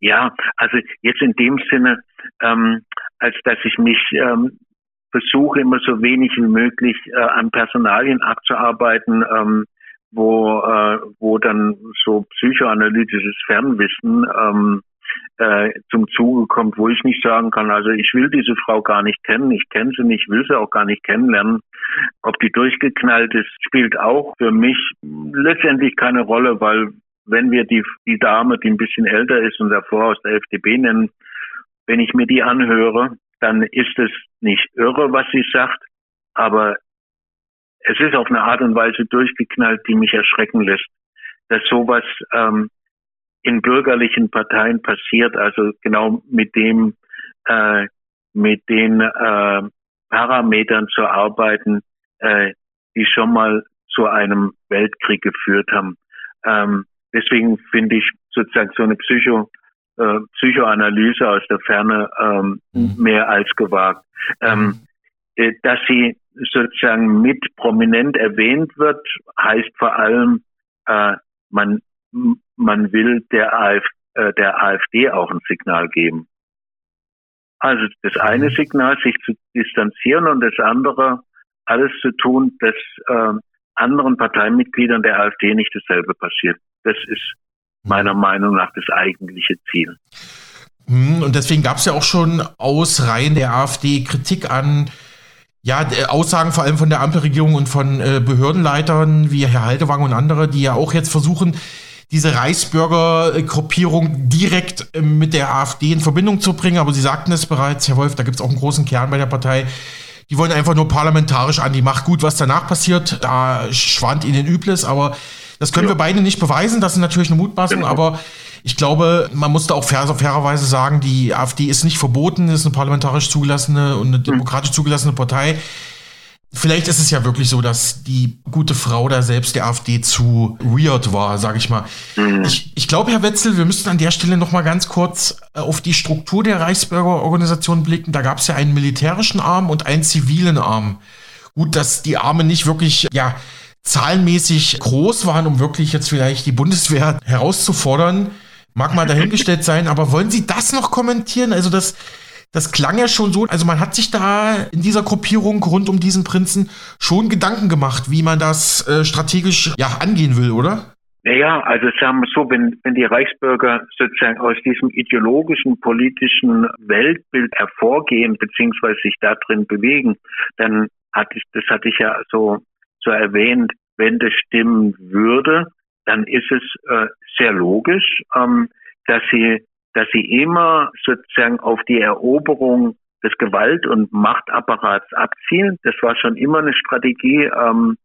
Ja, also jetzt in dem Sinne, ähm, als dass ich mich ähm, versuche, immer so wenig wie möglich äh, an Personalien abzuarbeiten, ähm, wo, äh, wo dann so psychoanalytisches Fernwissen ähm, äh, zum Zuge kommt, wo ich nicht sagen kann, also ich will diese Frau gar nicht kennen, ich kenne sie nicht, will sie auch gar nicht kennenlernen. Ob die durchgeknallt ist, spielt auch für mich letztendlich keine Rolle, weil wenn wir die, die Dame, die ein bisschen älter ist und davor aus der FDP nennen, wenn ich mir die anhöre, dann ist es nicht irre, was sie sagt, aber es ist auf eine Art und Weise durchgeknallt, die mich erschrecken lässt, dass sowas ähm, in bürgerlichen Parteien passiert, also genau mit dem, äh, mit den äh, Parametern zu arbeiten, äh, die schon mal zu einem Weltkrieg geführt haben. Ähm, deswegen finde ich sozusagen so eine Psycho, äh, Psychoanalyse aus der Ferne ähm, mhm. mehr als gewagt. Ähm, äh, dass sie sozusagen mit prominent erwähnt wird, heißt vor allem, äh, man, man will der, Af äh, der AfD auch ein Signal geben. Also das eine mhm. Signal, sich zu distanzieren und das andere, alles zu tun, dass äh, anderen Parteimitgliedern der AfD nicht dasselbe passiert. Das ist meiner mhm. Meinung nach das eigentliche Ziel. Mhm, und deswegen gab es ja auch schon aus Reihen der AfD Kritik an ja, Aussagen vor allem von der Ampelregierung und von äh, Behördenleitern wie Herr Haltewang und andere, die ja auch jetzt versuchen, diese Reichsbürger-Gruppierung direkt äh, mit der AfD in Verbindung zu bringen. Aber Sie sagten es bereits, Herr Wolf, da gibt es auch einen großen Kern bei der Partei. Die wollen einfach nur parlamentarisch an die Macht. Gut, was danach passiert, da schwand ihnen Übles, aber das können ja. wir beide nicht beweisen. Das ist natürlich eine Mutmaßung, genau. aber ich glaube, man muss da auch fair, fairerweise sagen, die AfD ist nicht verboten, ist eine parlamentarisch zugelassene und eine hm. demokratisch zugelassene Partei. Vielleicht ist es ja wirklich so, dass die gute Frau da selbst der AfD zu weird war, sage ich mal. Mhm. Ich, ich glaube, Herr Wetzel, wir müssten an der Stelle noch mal ganz kurz äh, auf die Struktur der Reichsbürgerorganisation blicken. Da gab es ja einen militärischen Arm und einen zivilen Arm. Gut, dass die Arme nicht wirklich, ja, zahlenmäßig groß waren, um wirklich jetzt vielleicht die Bundeswehr herauszufordern. Mag mal dahingestellt sein, aber wollen Sie das noch kommentieren? Also das das klang ja schon so, also man hat sich da in dieser Gruppierung rund um diesen Prinzen schon Gedanken gemacht, wie man das äh, strategisch ja angehen will, oder? Naja, also sagen wir so, wenn, wenn die Reichsbürger sozusagen aus diesem ideologischen, politischen Weltbild hervorgehen, beziehungsweise sich da drin bewegen, dann hatte ich, das hatte ich ja so, so erwähnt, wenn das stimmen würde, dann ist es äh, sehr logisch, ähm, dass sie dass sie immer sozusagen auf die Eroberung des Gewalt- und Machtapparats abzielen. Das war schon immer eine Strategie. Ähm,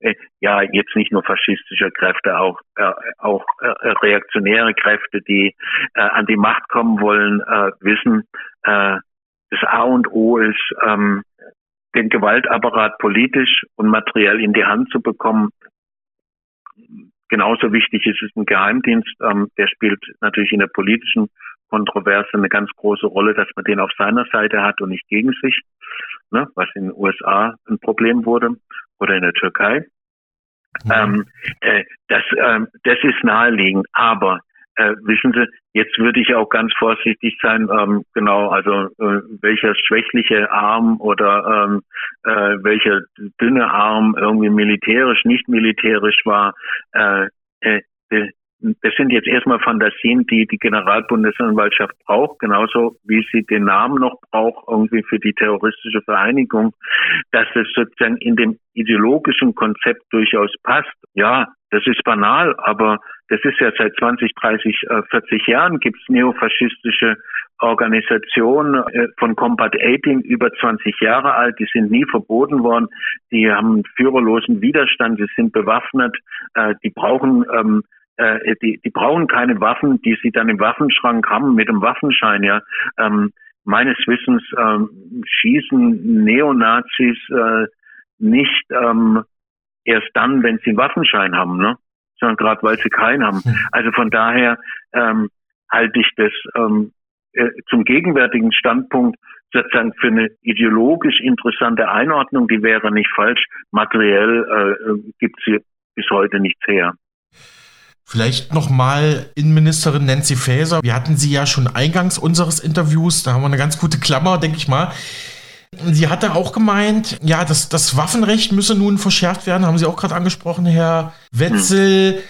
äh, ja, jetzt nicht nur faschistische Kräfte, auch äh, auch äh, reaktionäre Kräfte, die äh, an die Macht kommen wollen, äh, wissen, äh, das A und O ist, ähm, den Gewaltapparat politisch und materiell in die Hand zu bekommen. Genauso wichtig ist es ein Geheimdienst, ähm, der spielt natürlich in der politischen Kontroverse eine ganz große Rolle, dass man den auf seiner Seite hat und nicht gegen sich, ne, was in den USA ein Problem wurde oder in der Türkei. Mhm. Ähm, äh, das, ähm, das ist naheliegend, aber äh, wissen Sie, jetzt würde ich auch ganz vorsichtig sein, ähm, genau, also äh, welcher schwächliche Arm oder ähm, äh, welcher dünne Arm irgendwie militärisch, nicht militärisch war, äh, äh, das sind jetzt erstmal Fantasien, die die Generalbundesanwaltschaft braucht, genauso wie sie den Namen noch braucht, irgendwie für die terroristische Vereinigung, dass es sozusagen in dem ideologischen Konzept durchaus passt. Ja, das ist banal, aber das ist ja seit 20, 30, 40 Jahren gibt es neofaschistische Organisationen äh, von Combat 18 über 20 Jahre alt, die sind nie verboten worden, die haben führerlosen Widerstand, sie sind bewaffnet, äh, die brauchen ähm, äh, die, die brauchen keine Waffen, die sie dann im Waffenschrank haben mit dem Waffenschein, ja. Ähm, meines Wissens ähm, schießen Neonazis äh, nicht ähm, erst dann, wenn sie einen Waffenschein haben, ne? Sondern gerade weil sie keinen haben. Hm. Also von daher ähm, halte ich das ähm, äh, zum gegenwärtigen Standpunkt sozusagen für eine ideologisch interessante Einordnung, die wäre nicht falsch. Materiell äh, gibt sie bis heute nichts her. Vielleicht nochmal Innenministerin Nancy Faeser. Wir hatten sie ja schon eingangs unseres Interviews. Da haben wir eine ganz gute Klammer, denke ich mal. Sie hatte auch gemeint, ja, das, das Waffenrecht müsse nun verschärft werden, haben Sie auch gerade angesprochen, Herr Wetzel.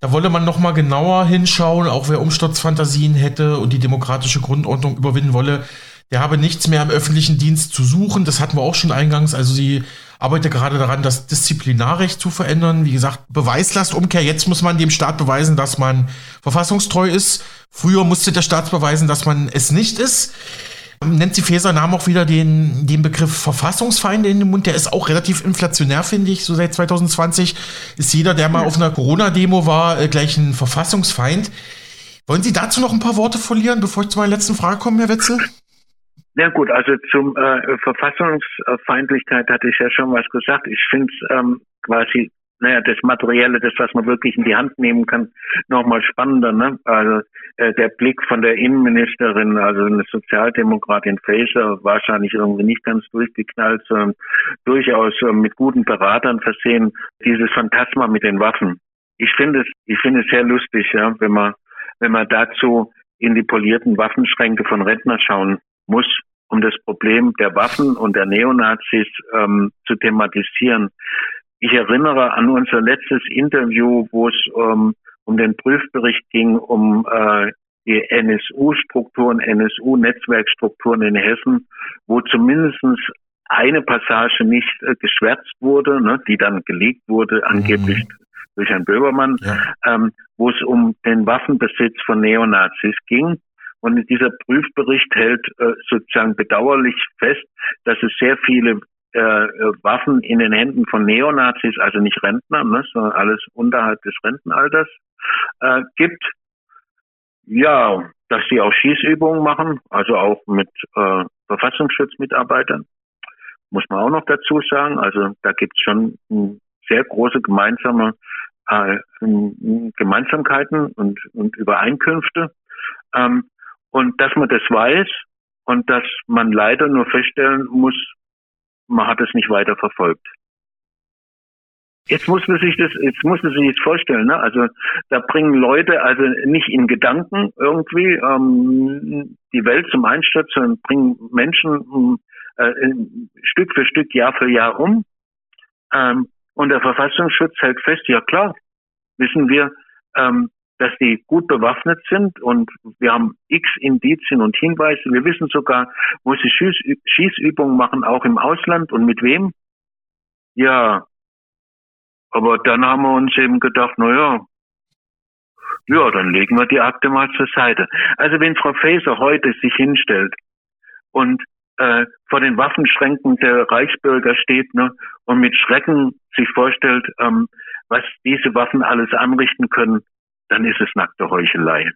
Da wolle man noch mal genauer hinschauen, auch wer Umsturzfantasien hätte und die demokratische Grundordnung überwinden wolle, der habe nichts mehr im öffentlichen Dienst zu suchen. Das hatten wir auch schon eingangs. Also sie arbeitet gerade daran, das Disziplinarrecht zu verändern. Wie gesagt, Beweislastumkehr. Jetzt muss man dem Staat beweisen, dass man verfassungstreu ist. Früher musste der Staat beweisen, dass man es nicht ist. Nancy Faeser nahm auch wieder den, den Begriff Verfassungsfeinde in den Mund. Der ist auch relativ inflationär, finde ich. So seit 2020 ist jeder, der mal auf einer Corona-Demo war, äh, gleich ein Verfassungsfeind. Wollen Sie dazu noch ein paar Worte verlieren, bevor ich zu meiner letzten Frage komme, Herr Wetzel? Ja gut, also zum äh, Verfassungsfeindlichkeit hatte ich ja schon was gesagt. Ich finde es ähm, quasi naja, das Materielle, das, was man wirklich in die Hand nehmen kann, nochmal spannender. Ne? Also äh, der Blick von der Innenministerin, also eine Sozialdemokratin Faeser, wahrscheinlich irgendwie nicht ganz durchgeknallt, sondern durchaus äh, mit guten Beratern versehen. Dieses Phantasma mit den Waffen. Ich finde es, ich finde es sehr lustig, ja, wenn man, wenn man dazu in die polierten Waffenschränke von Rentner schauen muss, um das Problem der Waffen und der Neonazis ähm, zu thematisieren. Ich erinnere an unser letztes Interview, wo es ähm, um den Prüfbericht ging, um äh, die NSU-Strukturen, NSU-Netzwerkstrukturen in Hessen, wo zumindestens eine Passage nicht äh, geschwärzt wurde, ne, die dann gelegt wurde, angeblich mhm. durch Herrn Böbermann, ja. ähm, wo es um den Waffenbesitz von Neonazis ging. Und dieser Prüfbericht hält äh, sozusagen bedauerlich fest, dass es sehr viele äh, Waffen in den Händen von Neonazis, also nicht Rentner, ne, sondern alles unterhalb des Rentenalters äh, gibt. Ja, dass sie auch Schießübungen machen, also auch mit äh, Verfassungsschutzmitarbeitern, muss man auch noch dazu sagen. Also da gibt es schon sehr große gemeinsame äh, Gemeinsamkeiten und, und Übereinkünfte. Ähm, und dass man das weiß und dass man leider nur feststellen muss, man hat es nicht weiter verfolgt. Jetzt muss man sich das, jetzt muss man sich das vorstellen, ne? Also da bringen Leute also nicht in Gedanken irgendwie ähm, die Welt zum Einsturz, sondern bringen Menschen äh, Stück für Stück, Jahr für Jahr um. Ähm, und der Verfassungsschutz hält fest, ja klar, wissen wir, ähm, dass die gut bewaffnet sind und wir haben x Indizien und Hinweise. Wir wissen sogar, wo sie Schieß Schießübungen machen, auch im Ausland und mit wem. Ja, aber dann haben wir uns eben gedacht, na ja, ja, dann legen wir die Akte mal zur Seite. Also wenn Frau Faeser heute sich hinstellt und äh, vor den Waffenschränken der Reichsbürger steht ne, und mit Schrecken sich vorstellt, ähm, was diese Waffen alles anrichten können, dann ist es nackte Heuchelei.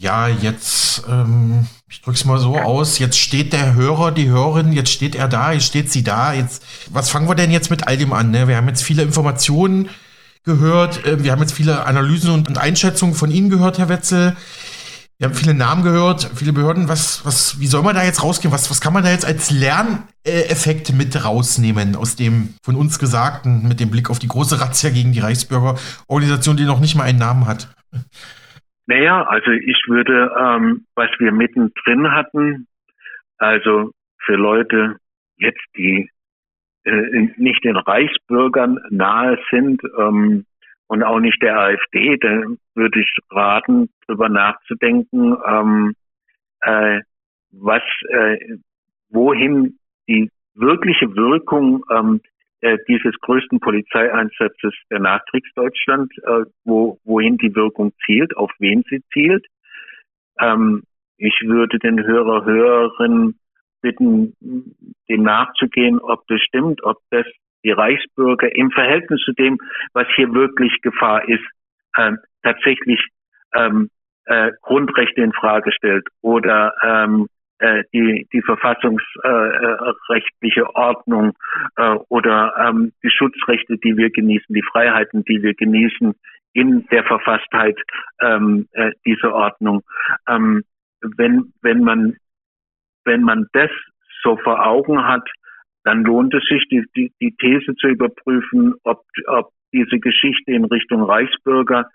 Ja, jetzt, ähm, ich drück's mal so aus, jetzt steht der Hörer, die Hörerin, jetzt steht er da, jetzt steht sie da. Jetzt, was fangen wir denn jetzt mit all dem an? Ne? Wir haben jetzt viele Informationen gehört, äh, wir haben jetzt viele Analysen und, Einschätzungen von Ihnen gehört, Herr Wetzel. Wir haben viele Namen gehört, viele Behörden. Was, was, wie soll man da jetzt rausgehen? Was, was kann man da jetzt als Lerneffekt mit rausnehmen aus dem von uns Gesagten mit dem Blick auf die große Razzia gegen die Reichsbürgerorganisation, die noch nicht mal einen Namen hat? Naja, also ich würde, ähm, was wir mittendrin hatten, also für Leute jetzt, die äh, nicht den Reichsbürgern nahe sind ähm, und auch nicht der AfD, da würde ich raten, darüber nachzudenken, ähm, äh, was, äh, wohin die wirkliche Wirkung ähm, äh, dieses größten Polizeieinsatzes der Nachkriegsdeutschland, äh, wo, wohin die Wirkung zielt, auf wen sie zielt. Ähm, ich würde den Hörer, Hörerinnen bitten, dem nachzugehen, ob das stimmt, ob das die Reichsbürger im Verhältnis zu dem, was hier wirklich Gefahr ist, äh, tatsächlich ähm, äh, Grundrechte in Frage stellt oder ähm, äh, die, die verfassungsrechtliche äh, Ordnung äh, oder ähm, die Schutzrechte, die wir genießen, die Freiheiten, die wir genießen in der Verfasstheit ähm, äh, dieser Ordnung. Ähm, wenn, wenn man, wenn man das so vor Augen hat, dann lohnt es sich, die, die, die These zu überprüfen, ob, ob diese Geschichte in Richtung Reichsbürger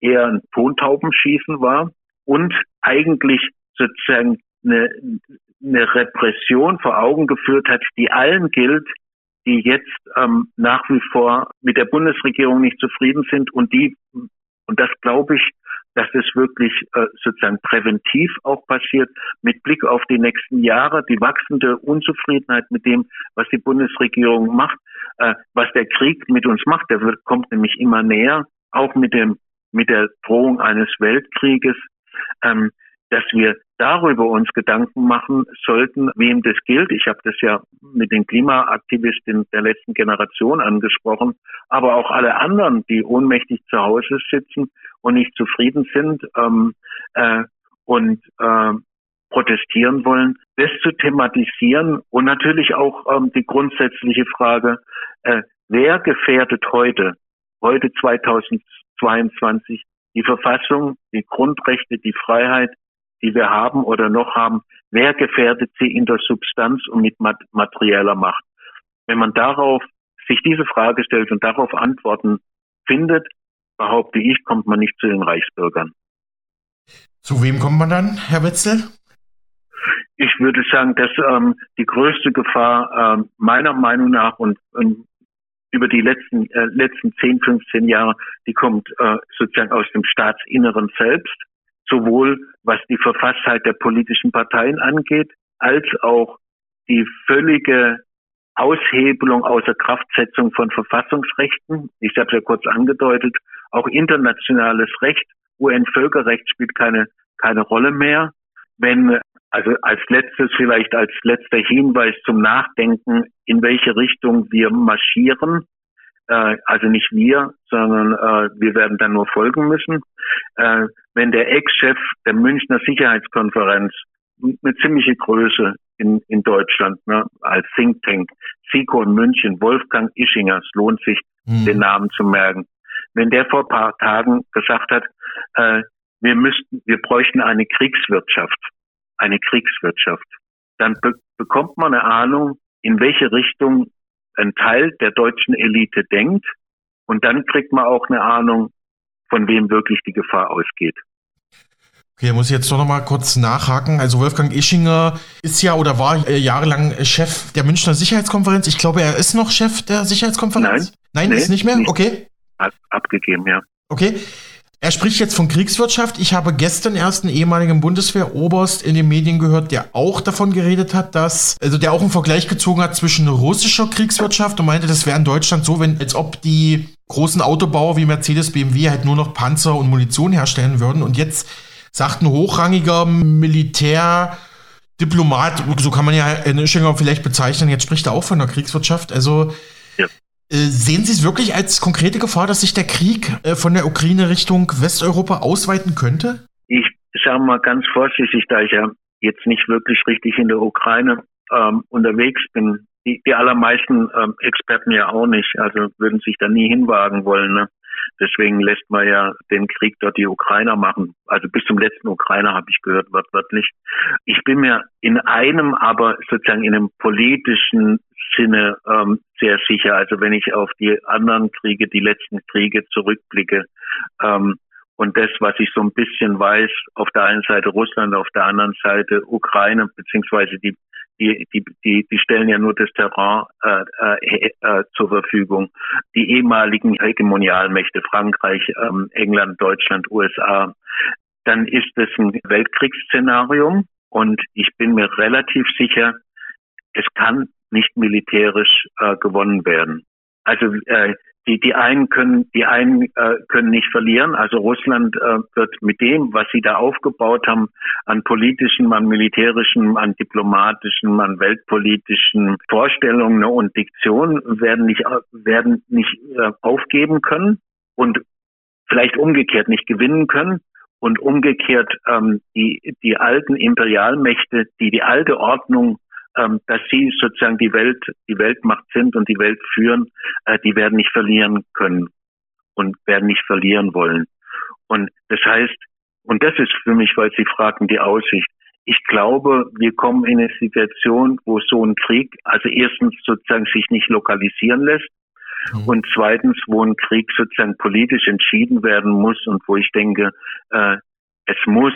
eher ein Tontaubenschießen war und eigentlich sozusagen eine, eine Repression vor Augen geführt hat, die allen gilt, die jetzt ähm, nach wie vor mit der Bundesregierung nicht zufrieden sind und die Und das glaube ich, dass es wirklich äh, sozusagen präventiv auch passiert, mit Blick auf die nächsten Jahre, die wachsende Unzufriedenheit mit dem, was die Bundesregierung macht, äh, was der Krieg mit uns macht, der wird, kommt nämlich immer näher, auch mit dem mit der Drohung eines Weltkrieges, ähm, dass wir darüber uns Gedanken machen sollten, wem das gilt. Ich habe das ja mit den Klimaaktivisten der letzten Generation angesprochen, aber auch alle anderen, die ohnmächtig zu Hause sitzen und nicht zufrieden sind ähm, äh, und äh, protestieren wollen, das zu thematisieren und natürlich auch ähm, die grundsätzliche Frage, äh, wer gefährdet heute, heute 2022, die Verfassung, die Grundrechte, die Freiheit, die wir haben oder noch haben, wer gefährdet sie in der Substanz und mit materieller Macht? Wenn man darauf sich diese Frage stellt und darauf Antworten findet, behaupte ich, kommt man nicht zu den Reichsbürgern. Zu wem kommt man dann, Herr Wetzel? Ich würde sagen, dass ähm, die größte Gefahr ähm, meiner Meinung nach und, und über die letzten, äh, letzten 10, 15 Jahre, die kommt äh, sozusagen aus dem Staatsinneren selbst sowohl was die Verfasstheit der politischen Parteien angeht, als auch die völlige Aushebelung außer Kraftsetzung von Verfassungsrechten. Ich habe es ja kurz angedeutet. Auch internationales Recht, UN-Völkerrecht spielt keine, keine Rolle mehr. Wenn, also als letztes, vielleicht als letzter Hinweis zum Nachdenken, in welche Richtung wir marschieren, äh, also nicht wir, sondern äh, wir werden dann nur folgen müssen. Äh, wenn der Ex-Chef der Münchner Sicherheitskonferenz eine ziemliche Größe in, in Deutschland, ne, als Think Tank, SIKO in München, Wolfgang Ischinger, es lohnt sich, mhm. den Namen zu merken. Wenn der vor paar Tagen gesagt hat, äh, wir müssten, wir bräuchten eine Kriegswirtschaft, eine Kriegswirtschaft, dann be bekommt man eine Ahnung, in welche Richtung ein Teil der deutschen Elite denkt. Und dann kriegt man auch eine Ahnung, von wem wirklich die Gefahr ausgeht. Okay, muss ich jetzt doch noch mal kurz nachhaken. Also Wolfgang Ischinger ist ja oder war äh, jahrelang Chef der Münchner Sicherheitskonferenz. Ich glaube, er ist noch Chef der Sicherheitskonferenz. Nein, Nein, nee, ist nicht mehr. Nicht. Okay. abgegeben, ja. Okay. Er spricht jetzt von Kriegswirtschaft. Ich habe gestern erst einen ehemaligen Bundeswehroberst in den Medien gehört, der auch davon geredet hat, dass, also der auch einen Vergleich gezogen hat zwischen russischer Kriegswirtschaft und meinte, das wäre in Deutschland so, wenn, als ob die großen Autobauer wie Mercedes, BMW halt nur noch Panzer und Munition herstellen würden. Und jetzt sagt ein hochrangiger Militärdiplomat, so kann man ja in Ischinger vielleicht bezeichnen, jetzt spricht er auch von der Kriegswirtschaft. Also sehen Sie es wirklich als konkrete Gefahr, dass sich der Krieg äh, von der Ukraine Richtung Westeuropa ausweiten könnte? Ich sage mal ganz vorsichtig, da ich ja jetzt nicht wirklich richtig in der Ukraine ähm, unterwegs bin. Die, die allermeisten ähm, Experten ja auch nicht, also würden sich da nie hinwagen wollen. Ne? Deswegen lässt man ja den Krieg dort die Ukrainer machen. Also bis zum letzten Ukrainer habe ich gehört, wortwörtlich. Ich bin mir in einem, aber sozusagen in einem politischen Sinne ähm, sehr sicher. Also wenn ich auf die anderen Kriege, die letzten Kriege zurückblicke, ähm, und das, was ich so ein bisschen weiß, auf der einen Seite Russland, auf der anderen Seite Ukraine, beziehungsweise die die, die, die, die stellen ja nur das Terrain äh, äh, äh, zur Verfügung. Die ehemaligen Hegemonialmächte Frankreich, ähm, England, Deutschland, USA, dann ist es ein Weltkriegsszenario und ich bin mir relativ sicher, es kann nicht militärisch äh, gewonnen werden. Also äh, die, die einen können, die einen äh, können nicht verlieren. Also Russland äh, wird mit dem, was sie da aufgebaut haben, an politischen, an militärischen, an diplomatischen, an weltpolitischen Vorstellungen und Diktionen werden nicht, werden nicht äh, aufgeben können und vielleicht umgekehrt nicht gewinnen können. Und umgekehrt ähm, die, die alten Imperialmächte, die die alte Ordnung ähm, dass sie sozusagen die Welt, die Weltmacht sind und die Welt führen, äh, die werden nicht verlieren können und werden nicht verlieren wollen. Und das heißt, und das ist für mich, weil Sie fragten, die Aussicht. Ich glaube, wir kommen in eine Situation, wo so ein Krieg, also erstens sozusagen sich nicht lokalisieren lässt mhm. und zweitens, wo ein Krieg sozusagen politisch entschieden werden muss und wo ich denke, äh, es muss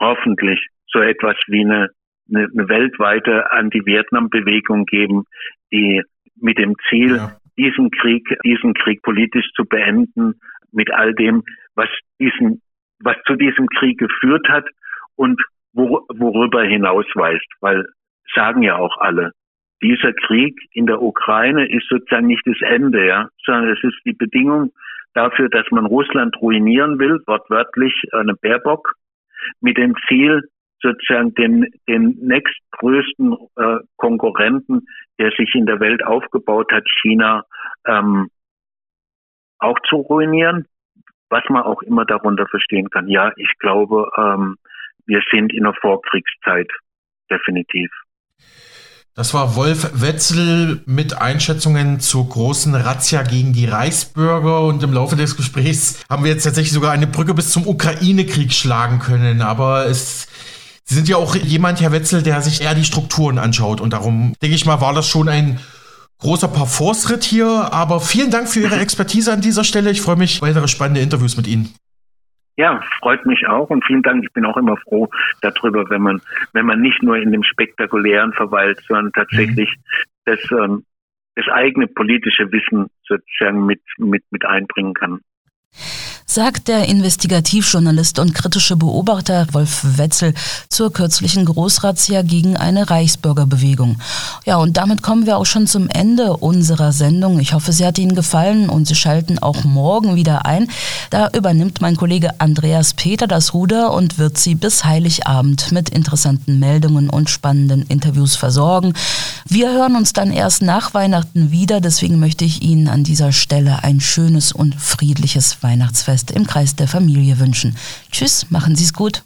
hoffentlich so etwas wie eine eine, eine weltweite Anti-Vietnam-Bewegung geben, die mit dem Ziel, ja. diesen Krieg, diesen Krieg politisch zu beenden, mit all dem, was diesen, was zu diesem Krieg geführt hat und wor worüber hinaus weist, weil sagen ja auch alle, dieser Krieg in der Ukraine ist sozusagen nicht das Ende, ja, sondern es ist die Bedingung dafür, dass man Russland ruinieren will, wortwörtlich eine Baerbock, mit dem Ziel, sozusagen den, den nächstgrößten äh, Konkurrenten, der sich in der Welt aufgebaut hat, China, ähm, auch zu ruinieren, was man auch immer darunter verstehen kann. Ja, ich glaube, ähm, wir sind in der Vorkriegszeit, definitiv. Das war Wolf Wetzel mit Einschätzungen zur großen Razzia gegen die Reichsbürger und im Laufe des Gesprächs haben wir jetzt tatsächlich sogar eine Brücke bis zum Ukraine-Krieg schlagen können. Aber es, Sie sind ja auch jemand, Herr Wetzel, der sich eher die Strukturen anschaut und darum denke ich mal, war das schon ein großer Parforce-Ritt hier. Aber vielen Dank für Ihre Expertise an dieser Stelle. Ich freue mich auf weitere spannende Interviews mit Ihnen. Ja, freut mich auch und vielen Dank. Ich bin auch immer froh darüber, wenn man, wenn man nicht nur in dem Spektakulären verweilt, sondern tatsächlich mhm. das, ähm, das eigene politische Wissen sozusagen mit, mit, mit einbringen kann sagt der Investigativjournalist und kritische Beobachter Wolf Wetzel zur kürzlichen Großrazzia gegen eine Reichsbürgerbewegung. Ja, und damit kommen wir auch schon zum Ende unserer Sendung. Ich hoffe, sie hat Ihnen gefallen und Sie schalten auch morgen wieder ein. Da übernimmt mein Kollege Andreas Peter das Ruder und wird Sie bis Heiligabend mit interessanten Meldungen und spannenden Interviews versorgen. Wir hören uns dann erst nach Weihnachten wieder, deswegen möchte ich Ihnen an dieser Stelle ein schönes und friedliches Weihnachtsfest im Kreis der Familie wünschen. Tschüss, machen Sie es gut.